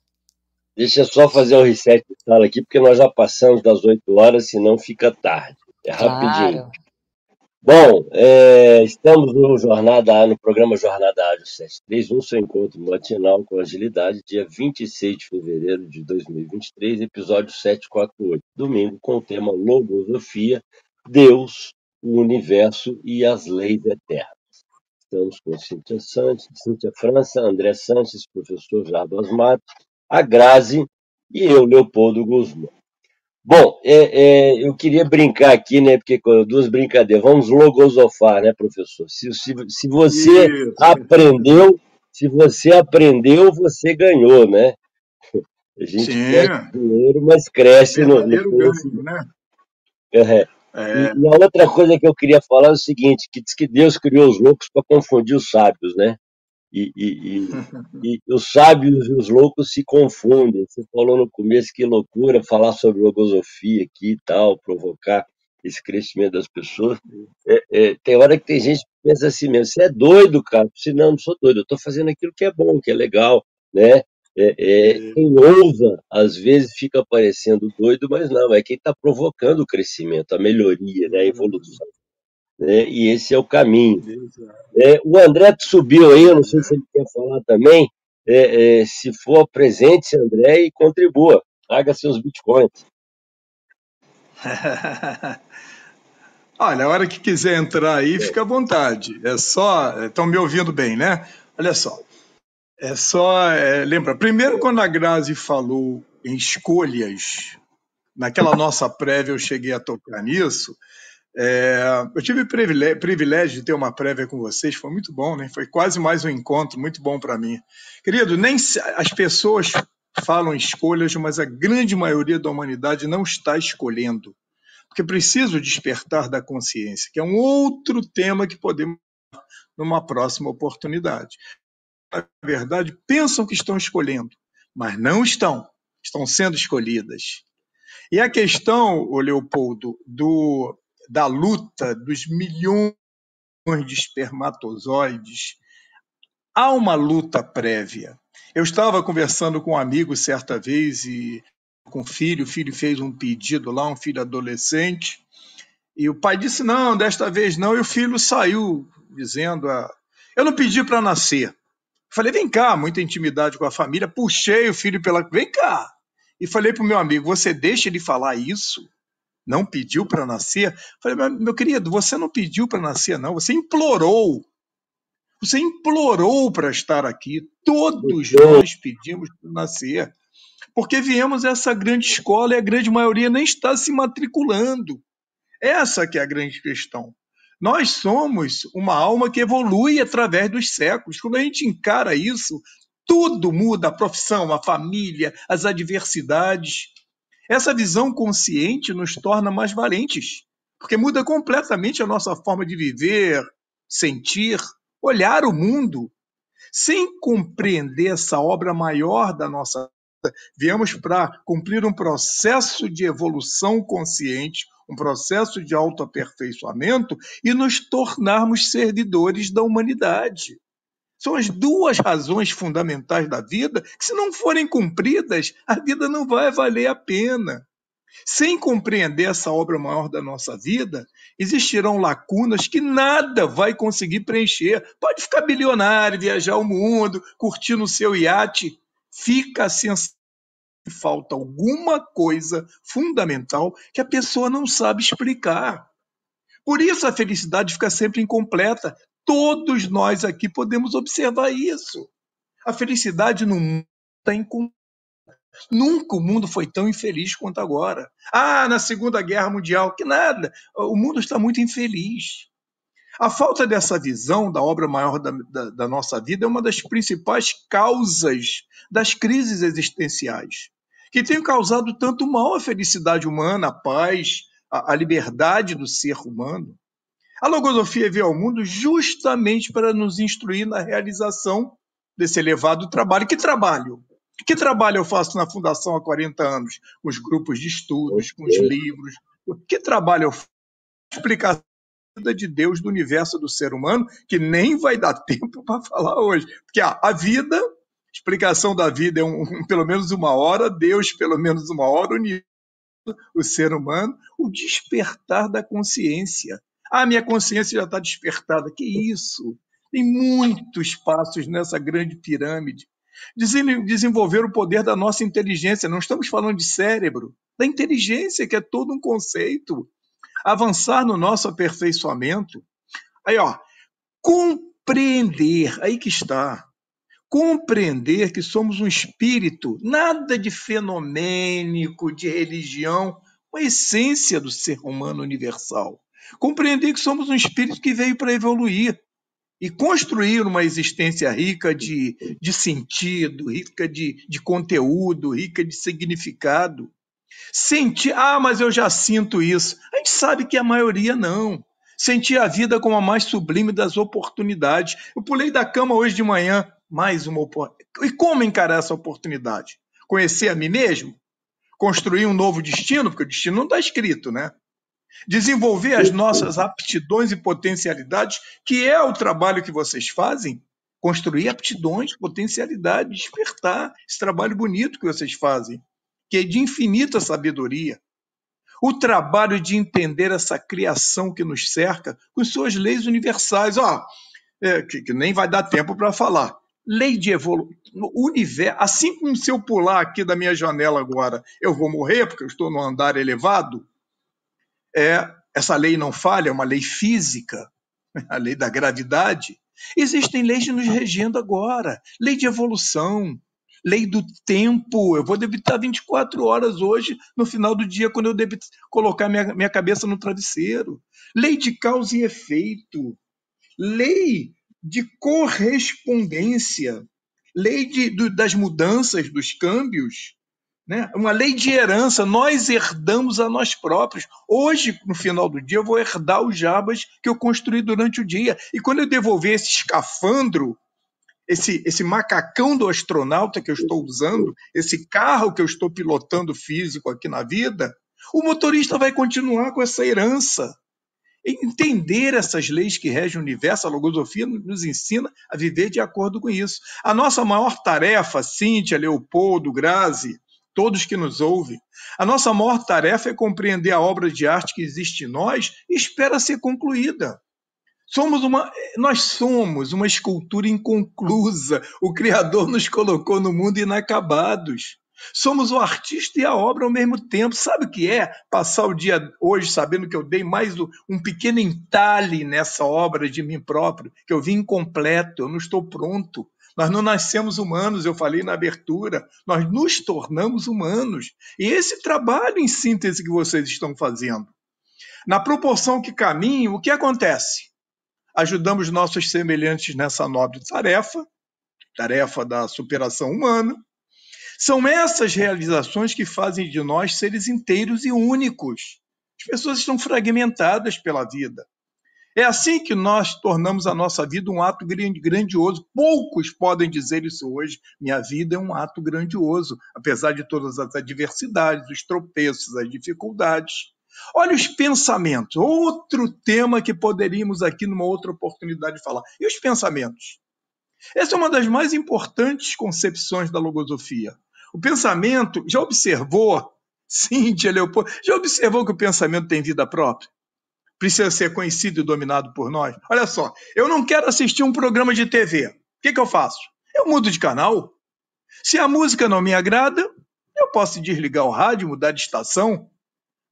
Deixa eu só fazer um reset de sala aqui, porque nós já passamos das 8 horas, senão fica tarde. É rapidinho. Claro. Bom, é, estamos no Jornada no programa Jornada Ágil 731, seu encontro matinal com agilidade, dia 26 de fevereiro de 2023, episódio 748, domingo com o tema Logosofia, Deus, o Universo e as Leis Eternas. Estamos com Cíntia Santos, Cíntia França, André Santos, professor Jarbas Matos, a Grazi e eu, Leopoldo Guzmão. Bom, é, é, eu queria brincar aqui, né? Porque duas brincadeiras. Vamos logosofar, né, professor? Se, se, se você Isso. aprendeu, se você aprendeu, você ganhou, né? A gente Sim. perde dinheiro, mas cresce no, no ganho, né? É. É, E, a outra coisa que eu queria falar é o seguinte, que diz que Deus criou os loucos para confundir os sábios, né? E, e- e- e os sábios e os loucos se confundem. Você falou no começo que loucura falar sobre logosofia aqui e tal, provocar esse crescimento das pessoas. É, é, tem hora que tem gente que pensa assim mesmo, você é doido, cara. Se não, não sou doido, eu estou fazendo aquilo que é bom, que é legal, né? É, é, quem ousa, às vezes, fica parecendo doido, mas não, é quem está provocando o crescimento, a melhoria, né? a evolução. Né? E esse é o caminho. É, o André subiu aí, eu não sei se ele quer falar também. É, é, se for, presente-se, André, e contribua. Traga seus bitcoins. Olha, a hora que quiser entrar aí, fica à vontade. É só. Estão me ouvindo bem, né? Olha só. É só. é, lembra, primeiro, quando a Grazi falou em escolhas, naquela nossa prévia eu cheguei a tocar nisso. é, eu tive o privile- privilégio de ter uma prévia com vocês, foi muito bom, né? Foi quase mais um encontro, muito bom para mim. Querido, nem as pessoas falam escolhas, mas a grande maioria da humanidade não está escolhendo porque preciso despertar da consciência, que é um outro tema que podemos numa próxima oportunidade. Verdade, pensam que estão escolhendo, mas não estão, estão sendo escolhidas. E a questão, ô Leopoldo, do, da luta dos milhões de espermatozoides, há uma luta prévia. Eu estava conversando com um amigo certa vez e com o filho, o filho fez um pedido lá, um filho adolescente, e o pai disse: não, desta vez não, e o filho saiu dizendo: ah, eu não pedi para nascer. Falei: vem cá, muita intimidade com a família, puxei o filho pela. Vem cá. E falei para o meu amigo: você deixa ele falar isso? Não pediu para nascer? Falei: meu, querido, você não pediu para nascer, não, você implorou. Você implorou para estar aqui. Todos nós pedimos para nascer. Porque viemos a essa grande escola e a grande maioria nem está se matriculando. Essa que é a grande questão. Nós somos uma alma que evolui através dos séculos. Quando a gente encara isso, tudo muda, a profissão, a família, as adversidades. Essa visão consciente nos torna mais valentes, porque muda completamente a nossa forma de viver, sentir, olhar o mundo. Sem compreender essa obra maior da nossa vida, viemos para cumprir um processo de evolução consciente, um processo de autoaperfeiçoamento e nos tornarmos servidores da humanidade. São as duas razões fundamentais da vida que, se não forem cumpridas, a vida não vai valer a pena. Sem compreender essa obra maior da nossa vida, existirão lacunas que nada vai conseguir preencher. Pode ficar bilionário, viajar o mundo, curtir no seu iate, fica a sensação que falta alguma coisa fundamental que a pessoa não sabe explicar. Por isso a felicidade fica sempre incompleta. Todos nós aqui podemos observar isso. A felicidade no mundo está incompleta. Nunca o mundo foi tão infeliz quanto agora. Ah, na Segunda Guerra Mundial, que nada. O mundo está muito infeliz. A falta dessa visão da obra maior da, da, da nossa vida é uma das principais causas das crises existenciais, que tem causado tanto mal à felicidade humana, à paz, à, à liberdade do ser humano. A logosofia veio ao mundo justamente para nos instruir na realização desse elevado trabalho. Que trabalho? Que trabalho eu faço na Fundação há 40 anos? Com os grupos de estudos, com os livros. Que trabalho eu faço? Explicação de Deus, do universo do ser humano, que nem vai dar tempo para falar hoje. Porque a vida, explicação da vida é um, um, pelo menos uma hora, Deus pelo menos uma hora, o universo, o ser humano, o despertar da consciência. Ah, minha consciência já está despertada. Que isso? Tem muitos passos nessa grande pirâmide desenvolver o poder da nossa inteligência. Não estamos falando de cérebro, da inteligência, que é todo um conceito. Avançar no nosso aperfeiçoamento. Aí, ó, compreender, aí que está. Compreender que somos um espírito, nada de fenomênico, de religião, a essência do ser humano universal. Compreender que somos um espírito que veio para evoluir, e construir uma existência rica de, de sentido, rica de, de conteúdo, rica de significado. Sentir, ah, mas eu já sinto isso. A gente sabe que a maioria não. Sentir a vida como a mais sublime das oportunidades. Eu pulei da cama hoje de manhã, mais uma oportunidade. E como encarar essa oportunidade? Conhecer a mim mesmo? Construir um novo destino? Porque o destino não está escrito, né? Desenvolver as nossas aptidões e potencialidades, que é o trabalho que vocês fazem. Construir aptidões, potencialidade, despertar esse trabalho bonito que vocês fazem, que é de infinita sabedoria. O trabalho de entender essa criação que nos cerca com suas leis universais. Ó, é, que, que nem vai dar tempo para falar lei de evolução. universo, assim como se eu pular aqui da minha janela agora, eu vou morrer porque eu estou no andar elevado, é, essa lei não falha, é uma lei física, a lei da gravidade. Existem leis nos regendo agora, lei de evolução, lei do tempo. Eu vou debitar 24 horas hoje, no final do dia, quando eu debit... colocar minha, minha cabeça no travesseiro. Lei de causa e efeito. Lei de correspondência, lei de, do, das mudanças, dos câmbios, né? uma lei de herança. Nós herdamos a nós próprios. Hoje, no final do dia, eu vou herdar os jabas que eu construí durante o dia. E quando eu devolver esse escafandro, esse, esse macacão do astronauta que eu estou usando, esse carro que eu estou pilotando físico aqui na vida, o motorista vai continuar com essa herança entender essas leis que regem o universo, a logosofia nos ensina a viver de acordo com isso. A nossa maior tarefa, Cíntia, Leopoldo, Grazi, todos que nos ouvem, a nossa maior tarefa é compreender a obra de arte que existe em nós e espera ser concluída. Somos uma, nós somos uma escultura inconclusa. O Criador nos colocou no mundo inacabados. Somos o artista e a obra ao mesmo tempo. Sabe o que é passar o dia hoje sabendo que eu dei mais um pequeno entalhe nessa obra de mim próprio, que eu vim incompleto, eu não estou pronto. Nós não nascemos humanos, eu falei na abertura, nós nos tornamos humanos. E esse trabalho em síntese que vocês estão fazendo. Na proporção que caminho, o que acontece? Ajudamos nossos semelhantes nessa nobre tarefa, tarefa da superação humana, são essas realizações que fazem de nós seres inteiros e únicos. As pessoas estão fragmentadas pela vida. É assim que nós tornamos a nossa vida um ato grandioso. Poucos podem dizer isso hoje. Minha vida é um ato grandioso, apesar de todas as adversidades, os tropeços, as dificuldades. Olha os pensamentos, outro tema que poderíamos aqui numa outra oportunidade falar. E os pensamentos? Essa é uma das mais importantes concepções da logosofia. O pensamento, já observou, Cíntia Leopoldo, já observou que o pensamento tem vida própria? Precisa ser conhecido e dominado por nós? Olha só, eu não quero assistir um programa de TV. O que, que eu faço? Eu mudo de canal. Se a música não me agrada, eu posso desligar o rádio, mudar de estação.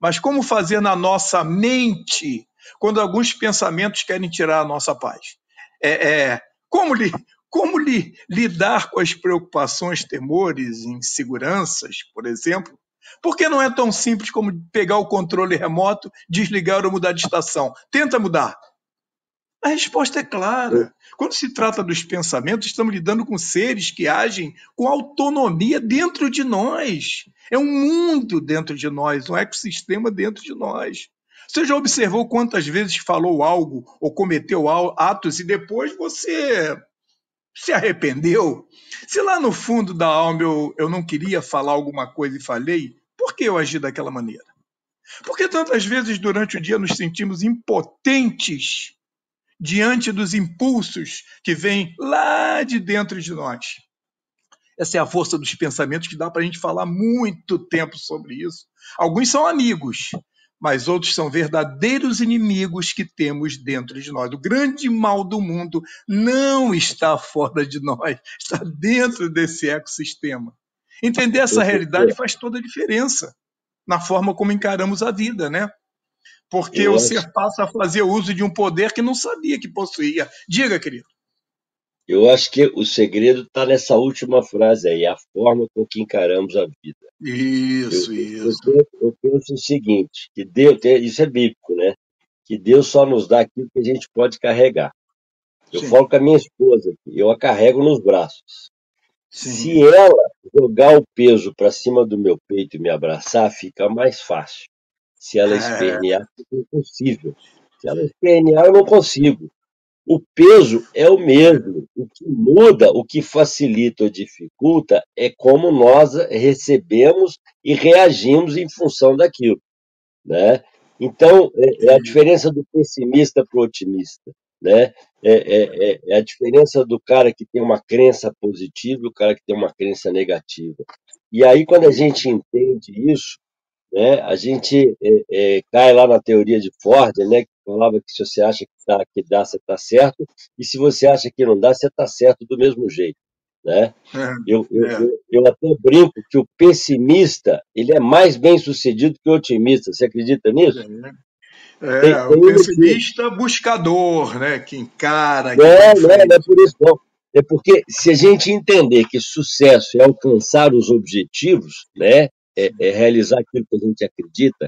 Mas como fazer na nossa mente quando alguns pensamentos querem tirar a nossa paz? É, é como, li, como li, lidar com as preocupações, temores, inseguranças, por exemplo? Porque não é tão simples como pegar o controle remoto, desligar ou mudar de estação. Tenta mudar. A resposta é clara. Quando se trata dos pensamentos, estamos lidando com seres que agem com autonomia dentro de nós. É um mundo dentro de nós, um ecossistema dentro de nós. Você já observou quantas vezes falou algo ou cometeu atos e depois você se arrependeu? Se lá no fundo da alma eu, eu não queria falar alguma coisa e falei, por que eu agi daquela maneira? Porque tantas vezes durante o dia nos sentimos impotentes diante dos impulsos que vêm lá de dentro de nós. Essa é a força dos pensamentos que dá para a gente falar muito tempo sobre isso. Alguns são amigos, mas outros são verdadeiros inimigos que temos dentro de nós. O grande mal do mundo não está fora de nós, está dentro desse ecossistema. Entender essa realidade faz toda a diferença na forma como encaramos a vida, né? Porque o ser passa a fazer uso de um poder que não sabia que possuía. Diga, querido. Eu acho que o segredo está nessa última frase aí, a forma com que encaramos a vida. Isso, eu, isso. Eu, eu penso o seguinte, que Deus, isso é bíblico, né? Que Deus só nos dá aquilo que a gente pode carregar. Eu Sim. falo com a minha esposa, eu a carrego nos braços. Sim. Se ela jogar o peso para cima do meu peito e me abraçar, fica mais fácil. Se ela é. espernear, fica impossível. Se ela espernear, eu não consigo. O peso é o mesmo. O que muda, o que facilita ou dificulta é como nós recebemos e reagimos em função daquilo. Né? Então, é, é a diferença do pessimista para o otimista. Né? É, é, é, é, a diferença do cara que tem uma crença positiva e o cara que tem uma crença negativa. E aí, quando a gente entende isso, né, a gente é, é, cai lá na teoria de Ford, né, que falava que se você acha que, tá, que dá, você está certo, e se você acha que não dá, você está certo do mesmo jeito. Né? É, eu, eu, é. eu, eu, até brinco que o pessimista ele é mais bem sucedido que o otimista. Você acredita nisso? É, tem, tem o pessimista que... buscador, né? que encara. Que não, não é por isso, não. É porque se a gente entender que sucesso é alcançar os objetivos, né? É, é realizar aquilo que a gente acredita,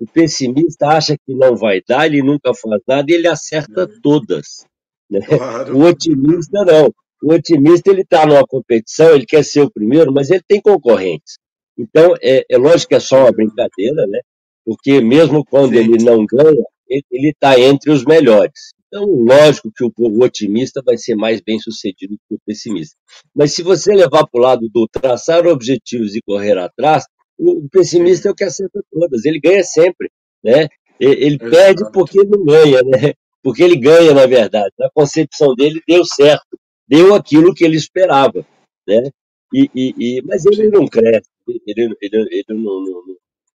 o pessimista acha que não vai dar, ele nunca faz nada e ele acerta todas. Né? Claro. O otimista não. O otimista ele está numa competição, ele quer ser o primeiro, mas ele tem concorrentes. Então, é, é lógico que é só uma brincadeira, né? Porque mesmo quando Sim. ele não ganha, ele está entre os melhores. Então, lógico que o, o, otimista vai ser mais bem sucedido que o pessimista. Mas se você levar para o lado do traçar objetivos e correr atrás, o, o pessimista é o que acerta todas, ele ganha sempre. Né? Ele perde porque não ganha, né? porque ele ganha, na verdade. Na concepção dele, deu certo, deu aquilo que ele esperava. Né? E, e, e mas ele não cresce, ele, ele, ele não, não,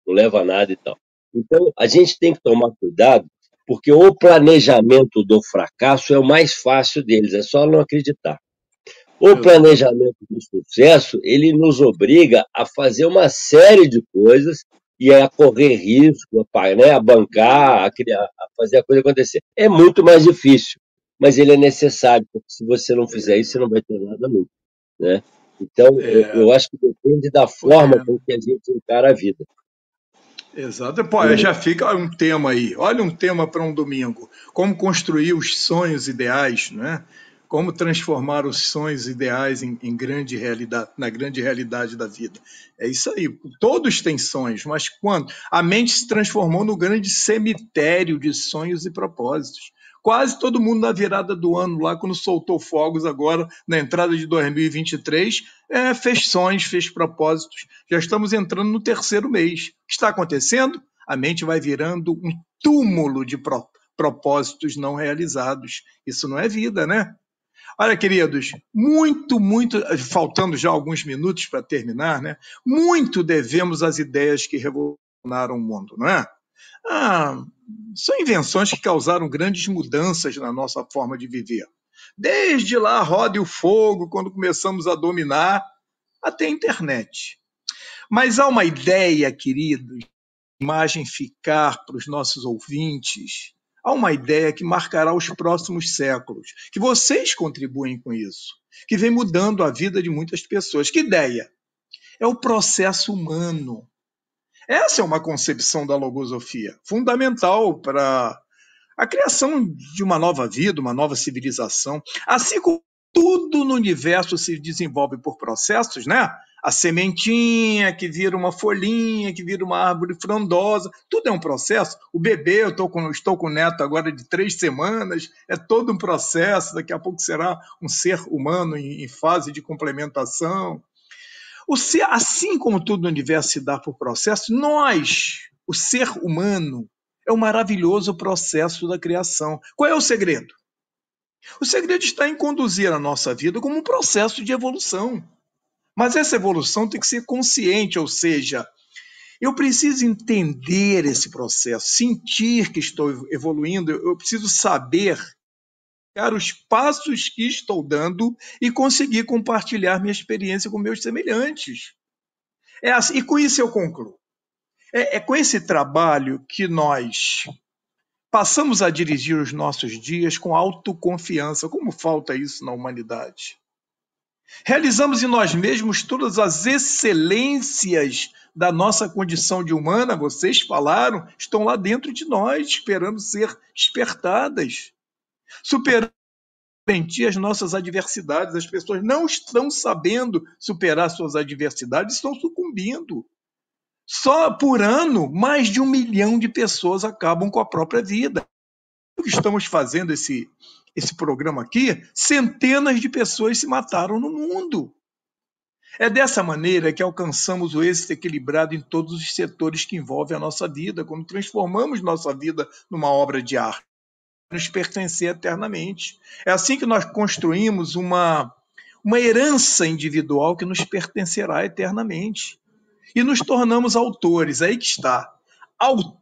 não leva nada e tal. Então, a gente tem que tomar cuidado porque o planejamento do fracasso é o mais fácil deles, é só não acreditar. O planejamento do sucesso, ele nos obriga a fazer uma série de coisas e a correr risco, a, né, a bancar, a, criar, a fazer a coisa acontecer. É muito mais difícil, mas ele é necessário, porque se você não fizer isso, você não vai ter nada nunca. Né? Então, é. eu, eu, acho que depende da forma é. com que a gente encara a vida. Exato. Pô, já fica um tema aí. Olha um tema para um domingo. Como construir os sonhos ideais, né? Como transformar os sonhos ideais em, em, grande realidade, na grande realidade da vida. É isso aí. Todos têm sonhos, mas quando a mente se transformou no grande cemitério de sonhos e propósitos quase todo mundo na virada do ano, lá quando soltou fogos agora, na entrada de 2023, é, fez sonhos, fez propósitos. Já estamos entrando no terceiro mês. O que está acontecendo? A mente vai virando um túmulo de pro, propósitos não realizados. Isso não é vida, né? Olha, queridos, muito, muito, faltando já alguns minutos para terminar, né? Muito devemos às ideias que revolucionaram o mundo, não é? Ah, são invenções que causaram grandes mudanças na nossa forma de viver. Desde lá, roda e o fogo, quando começamos a dominar, até a internet. Mas há uma ideia, queridos, imagem ficar para os nossos ouvintes. Há uma ideia que marcará os próximos séculos, que vocês contribuem com isso, que vem mudando a vida de muitas pessoas. Que ideia? É o processo humano. Essa é uma concepção da logosofia, fundamental para a criação de uma nova vida, uma nova civilização. Assim como tudo no universo se desenvolve por processos, né? A sementinha que vira uma folhinha, que vira uma árvore frondosa, tudo é um processo. O bebê, eu com, estou com o neto agora de três semanas, é todo um processo. Daqui a pouco será um ser humano em, em fase de complementação. O ser, assim como tudo no universo se dá por processo, nós, o ser humano, é um maravilhoso processo da criação. Qual é o segredo? O segredo está em conduzir a nossa vida como um processo de evolução. Mas essa evolução tem que ser consciente, ou seja, eu preciso entender esse processo, sentir que estou evoluindo, eu preciso saber os passos que estou dando e conseguir compartilhar minha experiência com meus semelhantes. É assim, e com isso eu concluo. É, é com esse trabalho que nós passamos a dirigir os nossos dias com autoconfiança. Como falta isso na humanidade? Realizamos em nós mesmos todas as excelências da nossa condição de humana, vocês falaram, estão lá dentro de nós, esperando ser despertadas superando às nossas adversidades. As pessoas não estão sabendo superar suas adversidades, estão sucumbindo. Só por ano, mais de um milhão de pessoas acabam com a própria vida. O que estamos fazendo esse, esse programa aqui, centenas de pessoas se mataram no mundo. É dessa maneira que alcançamos o êxito equilibrado em todos os setores que envolvem a nossa vida, quando transformamos nossa vida numa obra de arte, nos pertencer eternamente. É assim que nós construímos uma, uma herança individual que nos pertencerá eternamente. E nos tornamos autores, aí que está, autor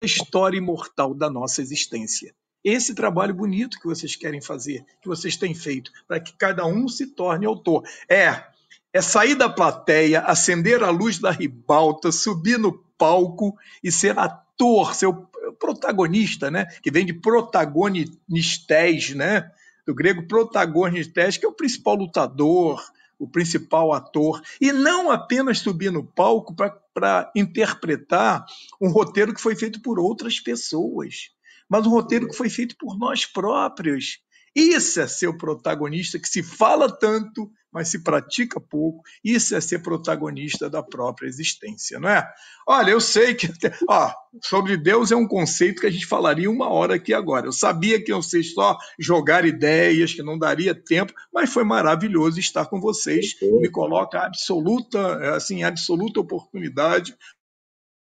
da história imortal da nossa existência esse trabalho bonito que vocês querem fazer, que vocês têm feito, para que cada um se torne autor. É, é sair da plateia, acender a luz da ribalta, subir no palco e ser ator, ser o protagonista, né? Que vem de protagonistes, né? Do grego protagonistes, que é o principal lutador, o principal ator, e não apenas subir no palco para interpretar um roteiro que foi feito por outras pessoas mas um roteiro que foi feito por nós próprios. Isso é ser o protagonista que se fala tanto, mas se pratica pouco. Isso é ser protagonista da própria existência, não é? Olha, eu sei que ó, sobre Deus é um conceito que a gente falaria uma hora aqui agora. Eu sabia que eu sei só jogar ideias, que não daria tempo, mas foi maravilhoso estar com vocês. Me coloca absoluta, assim, absoluta oportunidade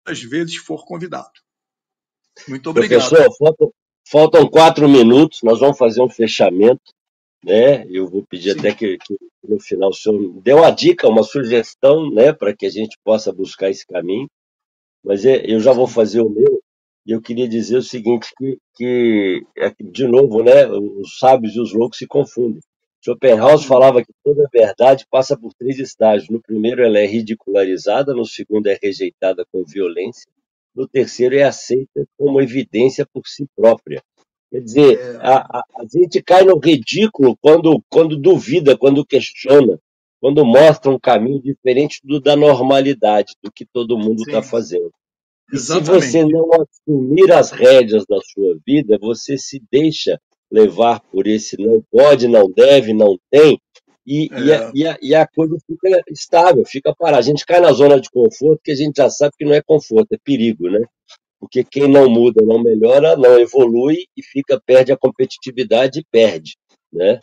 às vezes for convidado. Muito obrigado. Professor, faltam, faltam quatro minutos, nós vamos fazer um fechamento. Né? Eu vou pedir Sim. até que, que, no final o senhor dê uma dica, uma sugestão, né, para que a gente possa buscar esse caminho. Mas é, eu já vou fazer o meu. E eu queria dizer o seguinte, que, que é de novo, né, os sábios e os loucos se confundem. Schopenhauer falava que toda verdade passa por três estágios. No primeiro, ela é ridicularizada, no segundo, é rejeitada com violência, no terceiro é aceita como evidência por si própria. Quer dizer, é. a, a, a, gente cai no ridículo quando, quando duvida, quando questiona, quando mostra um caminho diferente do da normalidade, do que todo mundo está fazendo. E se você não assumir as rédeas da sua vida, você se deixa levar por esse não pode, não deve, não tem, e, é. e, a, e, a, e, a, coisa fica estável, fica parada. A gente cai na zona de conforto que a gente já sabe que não é conforto, é perigo, né? Porque quem não muda, não melhora, não evolui e fica, perde a competitividade e perde, né?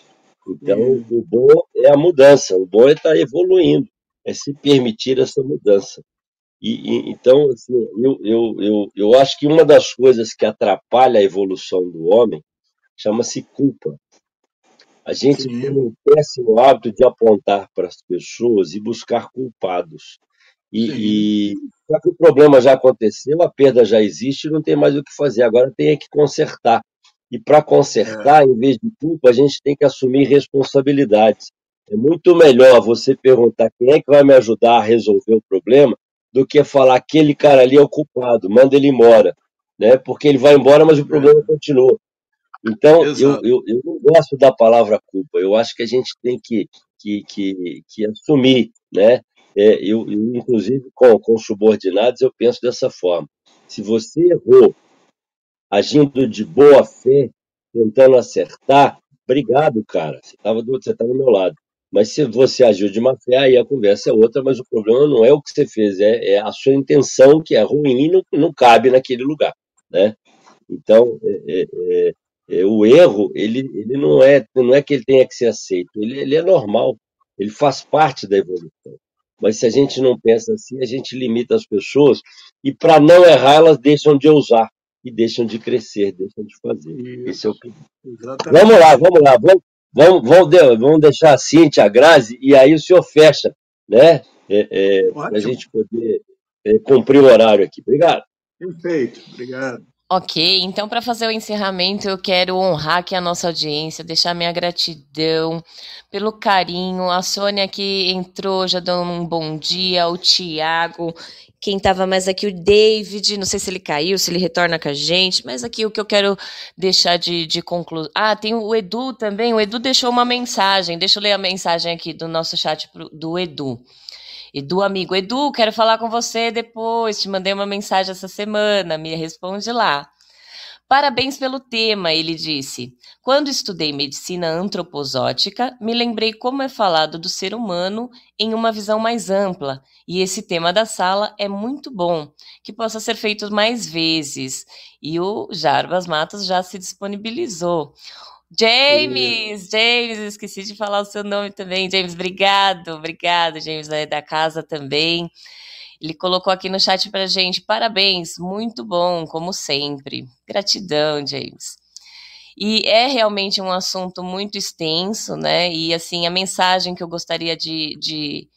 Então, hum. o bom é a mudança, o bom é estar evoluindo, é se permitir essa mudança. E, e então, assim, eu, eu, eu, eu acho que uma das coisas que atrapalha a evolução do homem chama-se culpa. A gente Sim. tem um péssimo hábito de apontar para as pessoas e buscar culpados. E, e só que o problema já aconteceu, a perda já existe, não tem mais o que fazer. Agora tem que consertar. E para consertar, é. em vez de culpa, a gente tem que assumir responsabilidades. É muito melhor você perguntar quem é que vai me ajudar a resolver o problema do que falar aquele cara ali é o culpado, manda ele embora. Né? Porque ele vai embora, mas o problema é. continua. Então, eu, eu, eu, não gosto da palavra culpa, eu acho que a gente tem que, que, que, que assumir, né? É, eu, eu, inclusive, com, com subordinados, eu penso dessa forma. Se você errou agindo de boa fé, tentando acertar, obrigado, cara, você estava do, você do meu lado. Mas se você agiu de má fé, aí a conversa é outra, mas o problema não é o que você fez, é, é a sua intenção que é ruim e não, não cabe naquele lugar, né? Então, é, é, é é, o erro ele, ele não é não é que ele tenha que ser aceito, ele, ele é normal, ele faz parte da evolução. Mas se a gente não pensa assim, a gente limita as pessoas e para não errar elas deixam de ousar e deixam de crescer, deixam de fazer. Isso. Esse é o perigo. Vamos lá, vamos lá, vamos, vamos, vamos, vamos deixar a Cintia, a Grazi, e aí o senhor fecha, né? É, é, para a gente poder é, cumprir o horário aqui. Obrigado. Perfeito, obrigado. Ok, então para fazer o encerramento eu quero honrar aqui a nossa audiência, deixar minha gratidão pelo carinho. A Sônia que entrou já dando um bom dia, o Tiago, quem estava mais aqui, o David, não sei se ele caiu, se ele retorna com a gente, mas aqui o que eu quero deixar de, de conclusão. Ah, tem o Edu também, o Edu deixou uma mensagem, deixa eu ler a mensagem aqui do nosso chat pro, do Edu. Edu, amigo, Edu, quero falar com você depois. Te mandei uma mensagem essa semana, me responde lá. Parabéns pelo tema, ele disse. Quando estudei medicina antroposótica, me lembrei como é falado do ser humano em uma visão mais ampla, e esse tema da sala é muito bom, que possa ser feito mais vezes. E o Jarbas Matos já se disponibilizou. James, James, esqueci de falar o seu nome também. James, obrigado, obrigado, James, é da casa também. Ele colocou aqui no chat para gente: parabéns, muito bom, como sempre. Gratidão, James. E é realmente um assunto muito extenso, né? E assim, a mensagem que eu gostaria de, de,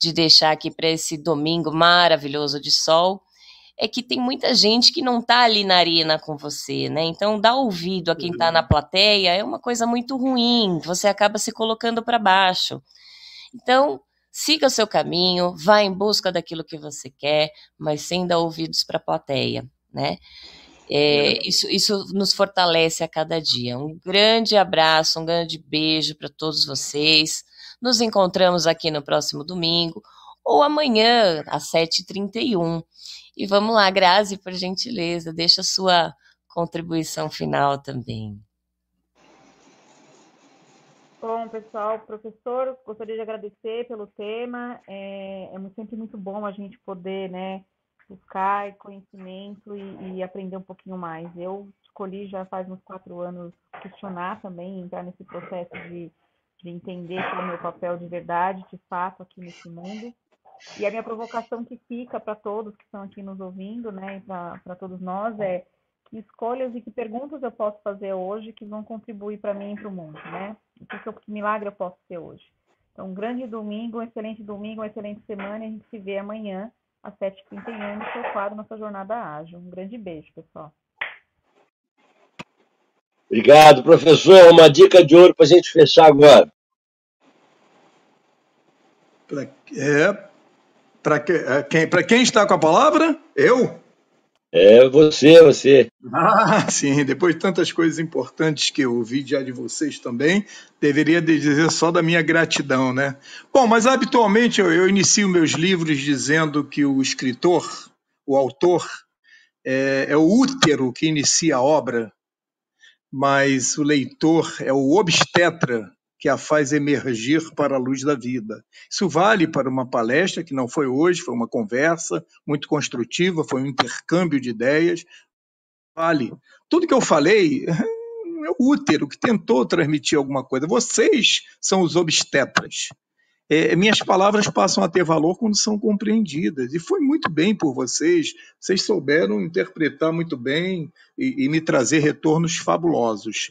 de deixar aqui para esse domingo maravilhoso de sol é que tem muita gente que não está ali na arena com você, né? Então, dar ouvido a quem está na plateia é uma coisa muito ruim, você acaba se colocando para baixo. Então, siga o seu caminho, vá em busca daquilo que você quer, mas sem dar ouvidos para a plateia, né? É, isso, isso nos fortalece a cada dia. Um grande abraço, um grande beijo para todos vocês. Nos encontramos aqui no próximo domingo ou amanhã, às 7h31. E vamos lá, Grazi, por gentileza, deixa a sua contribuição final também. Bom, pessoal, professor, gostaria de agradecer pelo tema. É, é sempre muito bom a gente poder, né, buscar conhecimento e, e, aprender um pouquinho mais. Eu escolhi já faz uns quatro anos questionar também, entrar nesse processo de, de entender qual é o meu papel de verdade, de fato, aqui nesse mundo. E a minha provocação que fica para todos que estão aqui nos ouvindo, né, e para todos nós, é que escolhas e que perguntas eu posso fazer hoje que vão contribuir para mim e para o mundo, né? Que, que milagre eu posso ser hoje? Então, um grande domingo, um excelente domingo, uma excelente semana e a gente se vê amanhã às 7h31 no seu quadro Nossa Jornada Ágil. Um grande beijo, pessoal. Obrigado, professor. Uma dica de ouro para a gente fechar agora. É, para que, é, quem, quem está com a palavra? Eu? É você, você. Ah, sim. Depois de tantas coisas importantes que eu ouvi já de vocês também, deveria dizer só da minha gratidão, né? Bom, mas habitualmente eu, eu inicio meus livros dizendo que o escritor, o autor, é, é o útero que inicia a obra, mas o leitor é o obstetra que a faz emergir para a luz da vida. Isso vale para uma palestra que não foi hoje, foi uma conversa muito construtiva, foi um intercâmbio de ideias. Vale. Tudo que eu falei é o útero que tentou transmitir alguma coisa. Vocês são os obstetras é, minhas palavras passam a ter valor quando são compreendidas. E foi muito bem por vocês, vocês souberam interpretar muito bem e, e, me trazer retornos fabulosos.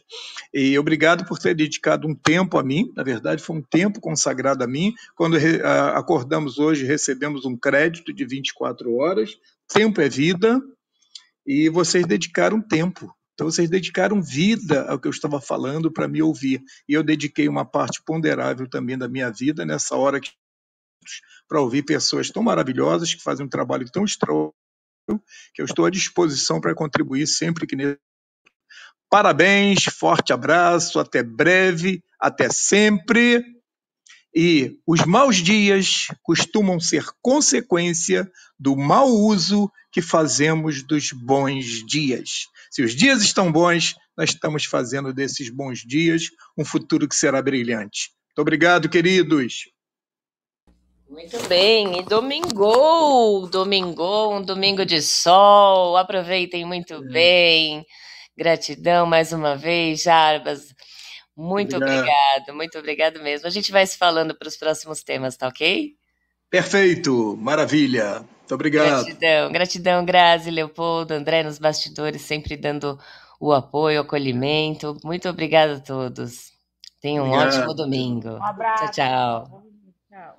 E obrigado por ter dedicado um tempo a mim, na verdade, foi um tempo consagrado a mim. Quando re, a, acordamos hoje, recebemos um crédito de 24 horas. Tempo é vida, e vocês dedicaram tempo. Então, vocês dedicaram vida ao que eu estava falando para me ouvir. E eu dediquei uma parte ponderável também da minha vida nessa hora que para ouvir pessoas tão maravilhosas que fazem um trabalho tão extraordinário que eu estou à disposição para contribuir sempre que Parabéns, forte abraço, até breve, até sempre. E os maus dias costumam ser consequência do mau uso que fazemos dos bons dias. Se os dias estão bons, nós estamos fazendo desses bons dias um futuro que será brilhante. Muito obrigado, queridos. Muito bem, e domingo, domingo, um domingo de sol, aproveitem muito é. bem. Gratidão mais uma vez, Jarbas. Muito obrigado. obrigado, muito obrigado mesmo. A gente vai se falando para os próximos temas, tá ok? Perfeito, maravilha. Muito obrigado. Gratidão, gratidão, Grazi, Leopoldo, André nos bastidores, sempre dando o apoio, o acolhimento. Muito obrigada a todos. Tenham um obrigado. ótimo domingo. Um abraço. Tchau, tchau.